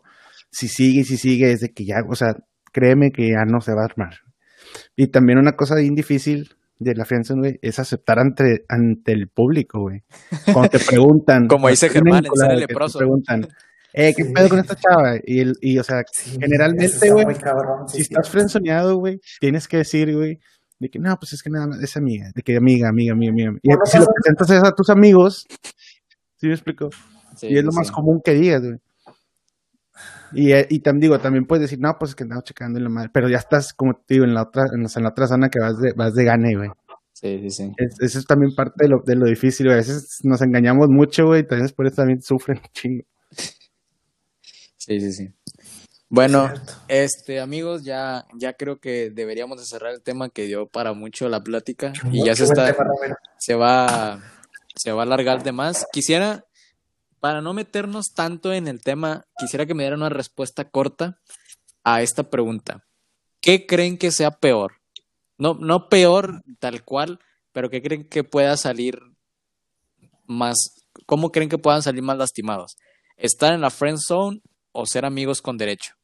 S2: si sigue y si sigue es de que ya, o sea, créeme que ya no se va a armar. Y también una cosa bien difícil de la fianza, güey, es aceptar ante, ante el público, güey. Cuando te preguntan.
S1: Como dice Germán, el leproso.
S2: Te preguntan, eh, ¿qué pedo con esta chava? Y, el, y o sea, generalmente, güey, si estás frenzoneado, güey, tienes que decir, güey, de que no, pues es que nada más es amiga, de que amiga, amiga, amiga, amiga. Y si lo presentas a tus amigos, ¿sí me explico? y es lo más común que digas, güey. Y, eh, y también digo, también puedes decir, no, pues es que andaba checando en la madre, pero ya estás, como te digo, en la otra, en la, otra zona que vas de, vas de gane, güey.
S1: Sí, sí, sí.
S2: eso es también parte de lo, de lo difícil, güey. A veces nos engañamos mucho, güey, y también por eso también sufren chingo.
S1: Sí, sí, sí. Bueno, este amigos, ya, ya creo que deberíamos de cerrar el tema que dio para mucho la plática y ya se está, se va, se va a alargar de más. Quisiera, para no meternos tanto en el tema, quisiera que me dieran una respuesta corta a esta pregunta. ¿Qué creen que sea peor? No, no peor tal cual, pero ¿qué creen que pueda salir más? ¿Cómo creen que puedan salir más lastimados? ¿Estar en la friend zone o ser amigos con derecho?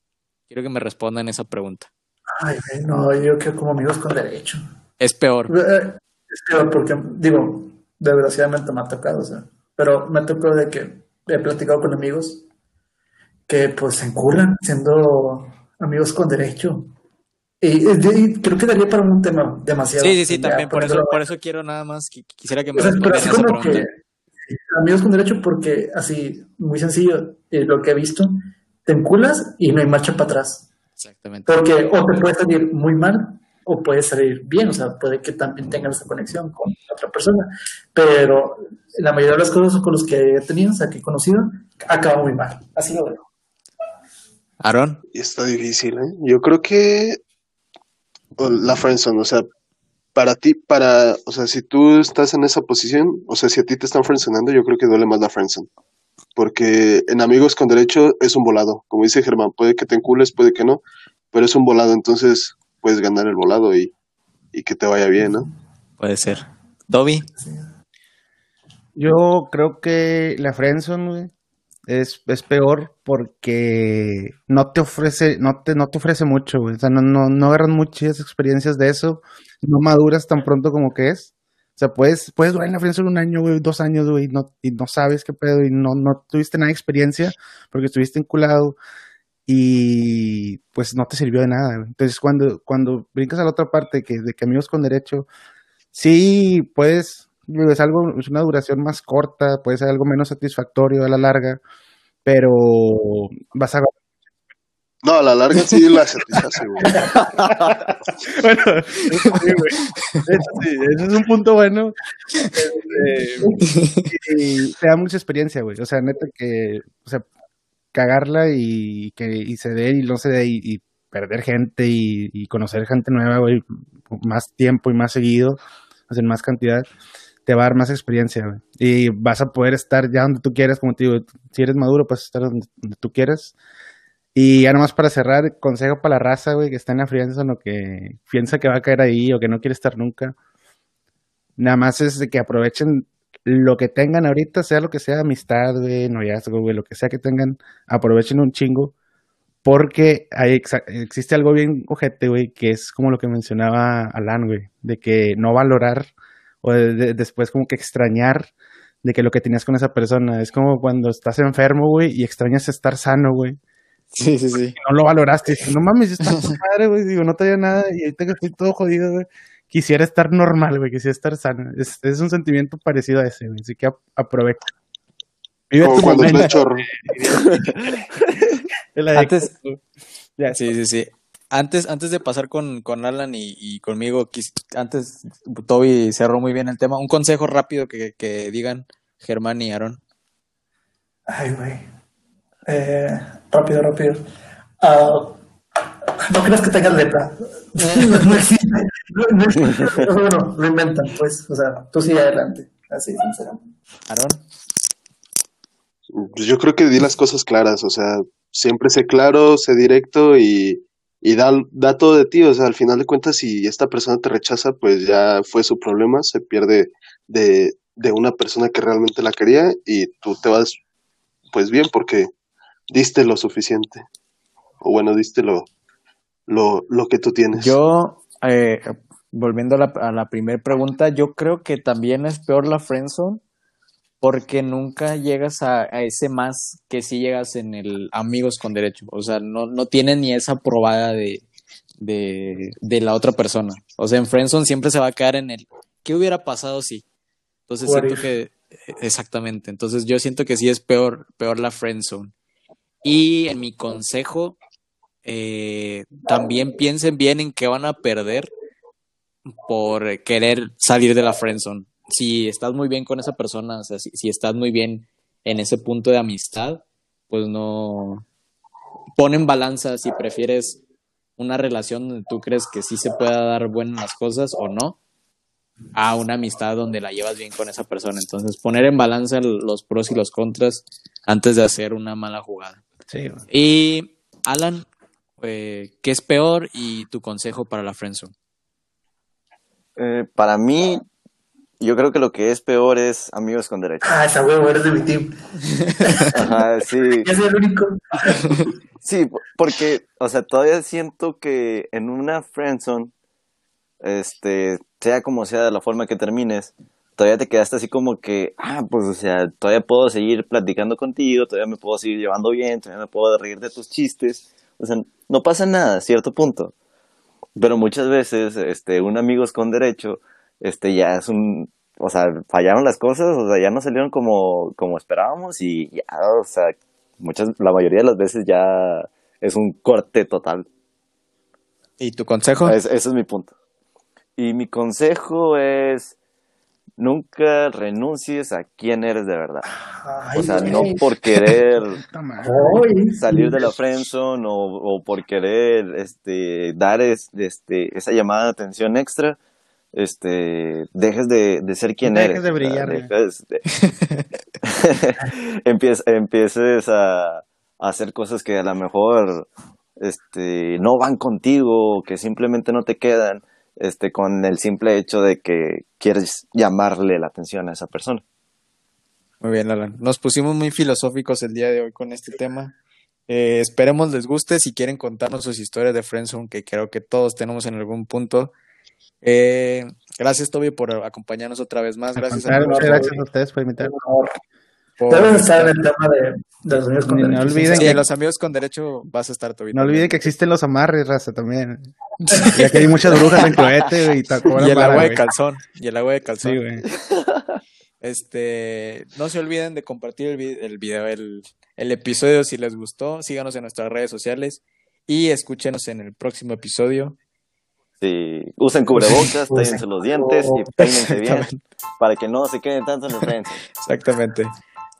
S1: Quiero que me respondan esa pregunta.
S4: Ay, no, yo creo como amigos con derecho.
S1: Es peor.
S4: Eh, es peor porque, digo, desgraciadamente me ha tocado, o sea, pero me tocado de que he platicado con amigos que pues se enculan siendo amigos con derecho. Y, creo que daría para un tema demasiado.
S1: Sí, sí, sí, también, por eso, por eso quiero nada más, quisiera que me respondan esa pregunta.
S4: amigos con derecho porque así, muy sencillo, eh, lo que he visto, te enculas y no hay marcha para atrás.
S1: Exactamente.
S4: Porque o te puede salir muy mal o puede salir bien, o sea, puede que también tengas esa conexión con otra persona, pero la mayoría de las cosas con los que he tenido, o sea, que he conocido, acaba muy mal. Así lo veo.
S1: Aaron.
S5: Está difícil, ¿eh? Yo creo que la friendzone, o sea, para ti, para, o sea, si tú estás en esa posición, o sea, si a ti te están friendzoneando, yo creo que duele más la friendzone porque en Amigos con Derecho es un volado. Como dice Germán, puede que te encules, puede que no, pero es un volado, entonces puedes ganar el volado y, y que te vaya bien, ¿no?
S1: Puede ser. Dobby.
S2: Yo creo que la Friendzone, es, es peor porque no te ofrece, no te, no te ofrece mucho, O sea, no, no, no agarras muchas experiencias de eso, no maduras tan pronto como que es. O sea, puedes, puedes durar en la friendzone un año, güey, dos años, güey, no, y no sabes qué pedo, y no, no tuviste nada de experiencia porque estuviste enculado y pues no te sirvió de nada. Entonces, cuando, cuando brincas a la otra parte que, de que amigos con derecho, sí puedes, es algo, es una duración más corta, puede ser algo menos satisfactorio a la larga, pero vas a
S5: no, a la larga sí la satisface, güey.
S2: bueno, eso sí, güey. Eso sí, ese es un punto bueno. Eh, y te da mucha experiencia, güey. O sea, neta que, o sea, cagarla y que y se dé y no se dé y, perder gente y, conocer gente nueva, güey, más tiempo y más seguido, en más cantidad, te va a dar más experiencia, güey. Y vas a poder estar ya donde tú quieras, como te digo, si eres maduro, puedes estar donde, donde tú quieras y ya nomás para cerrar, consejo para la raza, güey, que está en la frianza o que piensa que va a caer ahí o que no quiere estar nunca. Nada más es de que aprovechen lo que tengan ahorita, sea lo que sea, amistad, güey, noviazgo, güey, lo que sea que tengan, aprovechen un chingo. Porque hay, existe algo bien ojete, güey, que es como lo que mencionaba Alan, güey, de que no valorar o después como que extrañar de que lo que tenías con esa persona. Es como cuando estás enfermo, güey, y extrañas estar sano, güey
S1: Sí, sí, sí.
S2: No lo valoraste. No mames, está madre, güey. Digo, no tenía nada y ahorita que estoy todo jodido, güey. Quisiera estar normal, güey. Quisiera estar sano. Es, es un sentimiento parecido a ese, güey. Así que aprovecha.
S5: Vive Como cuando es chorro.
S1: antes, sí, sí, sí. Antes, antes de pasar con, con Alan y, y conmigo, antes Toby cerró muy bien el tema. Un consejo rápido que, que digan Germán y Aaron.
S4: Ay, güey. Eh, rápido, rápido. Uh, no creas que tengas lepra. no, existe. No, existe. Bueno, lo inventan, pues. O sea, tú sigue adelante. Así, sinceramente.
S1: Aaron.
S5: Pues yo creo que di las cosas claras. O sea, siempre sé claro, sé directo y, y da, da todo de ti. O sea, al final de cuentas, si esta persona te rechaza, pues ya fue su problema. Se pierde de, de una persona que realmente la quería y tú te vas pues bien porque diste lo suficiente. O bueno, diste lo, lo, lo que tú tienes.
S1: Yo, eh, volviendo a la, a la primera pregunta, yo creo que también es peor la friendzone porque nunca llegas a, ese más que si llegas en el amigos con derecho. O sea, no, no tiene ni esa probada de, de, de la otra persona. O sea, en friendzone siempre se va a quedar en el ¿qué hubiera pasado si? Entonces siento que exactamente, entonces yo siento que sí es peor peor la friendzone. Y en mi consejo eh, también piensen bien en qué van a perder por querer salir de la friendzone. Si estás muy bien con esa persona, o sea, si, si estás muy bien en ese punto de amistad, pues no pon en balanza si prefieres una relación donde tú crees que sí se pueda dar buenas cosas o no, a una amistad donde la llevas bien con esa persona. Entonces, poner en balanza los pros y los contras antes de hacer una mala jugada.
S2: Sí.
S1: Y Alan, eh, ¿qué es peor y tu consejo para la friendzone?
S3: Eh, para mí, yo creo que lo que es peor es amigos con derecho.
S4: Ah, esa huevo, eres de mi team.
S3: Ajá, sí.
S4: Yo soy el único.
S3: sí, porque, o sea, todavía siento que en una friendzone, este, sea como sea de la forma que termines, todavía te quedaste así como que, ah, pues, o sea, todavía puedo seguir platicando contigo, todavía me puedo seguir llevando bien, todavía me puedo reír de tus chistes, o sea, no pasa nada a cierto punto. Pero muchas veces, este, un amigos con derecho, este, ya es un, o sea, fallaron las cosas, o sea, ya no salieron como, como esperábamos y ya, o sea, muchas, la mayoría de las veces ya es un corte total.
S1: ¿Y tu consejo?
S3: ese es mi punto. Y mi consejo es nunca renuncies a quién eres de verdad. o sea, no por querer salir de la friendzone o, o por querer este dar este esa llamada de atención extra, este dejes de, de ser quien eres.
S2: de brillar.
S3: empieces, a, a hacer cosas que a lo mejor este no van contigo, que simplemente no te quedan este, con el simple hecho de que quieres llamarle la atención a esa persona.
S1: Muy bien, Alan. Nos pusimos muy filosóficos el día de hoy con este tema. Eh, esperemos les guste. Si quieren contarnos sus historias de Friendzone, que creo que todos tenemos en algún punto. Eh, gracias, Toby, por acompañarnos otra vez más. Gracias,
S2: a, gracias a ustedes por invitarme.
S4: Deben estar en el tema de, los amigos con derecho.
S1: No olviden que los amigos con derecho vas a estar, Toby.
S2: No olviden que existen los amarres, raza, también. Ya que hay muchas brujas en cohete, y,
S1: y el agua de calzón. Y el agua de calzón. Este, no se olviden de compartir el, el video, el, el episodio si les gustó. Síganos en nuestras redes sociales y escúchenos en el próximo episodio.
S3: Sí, usen cubrebocas, tallense los dientes y peínense bien para que no se queden tanto en el frente.
S1: Exactamente.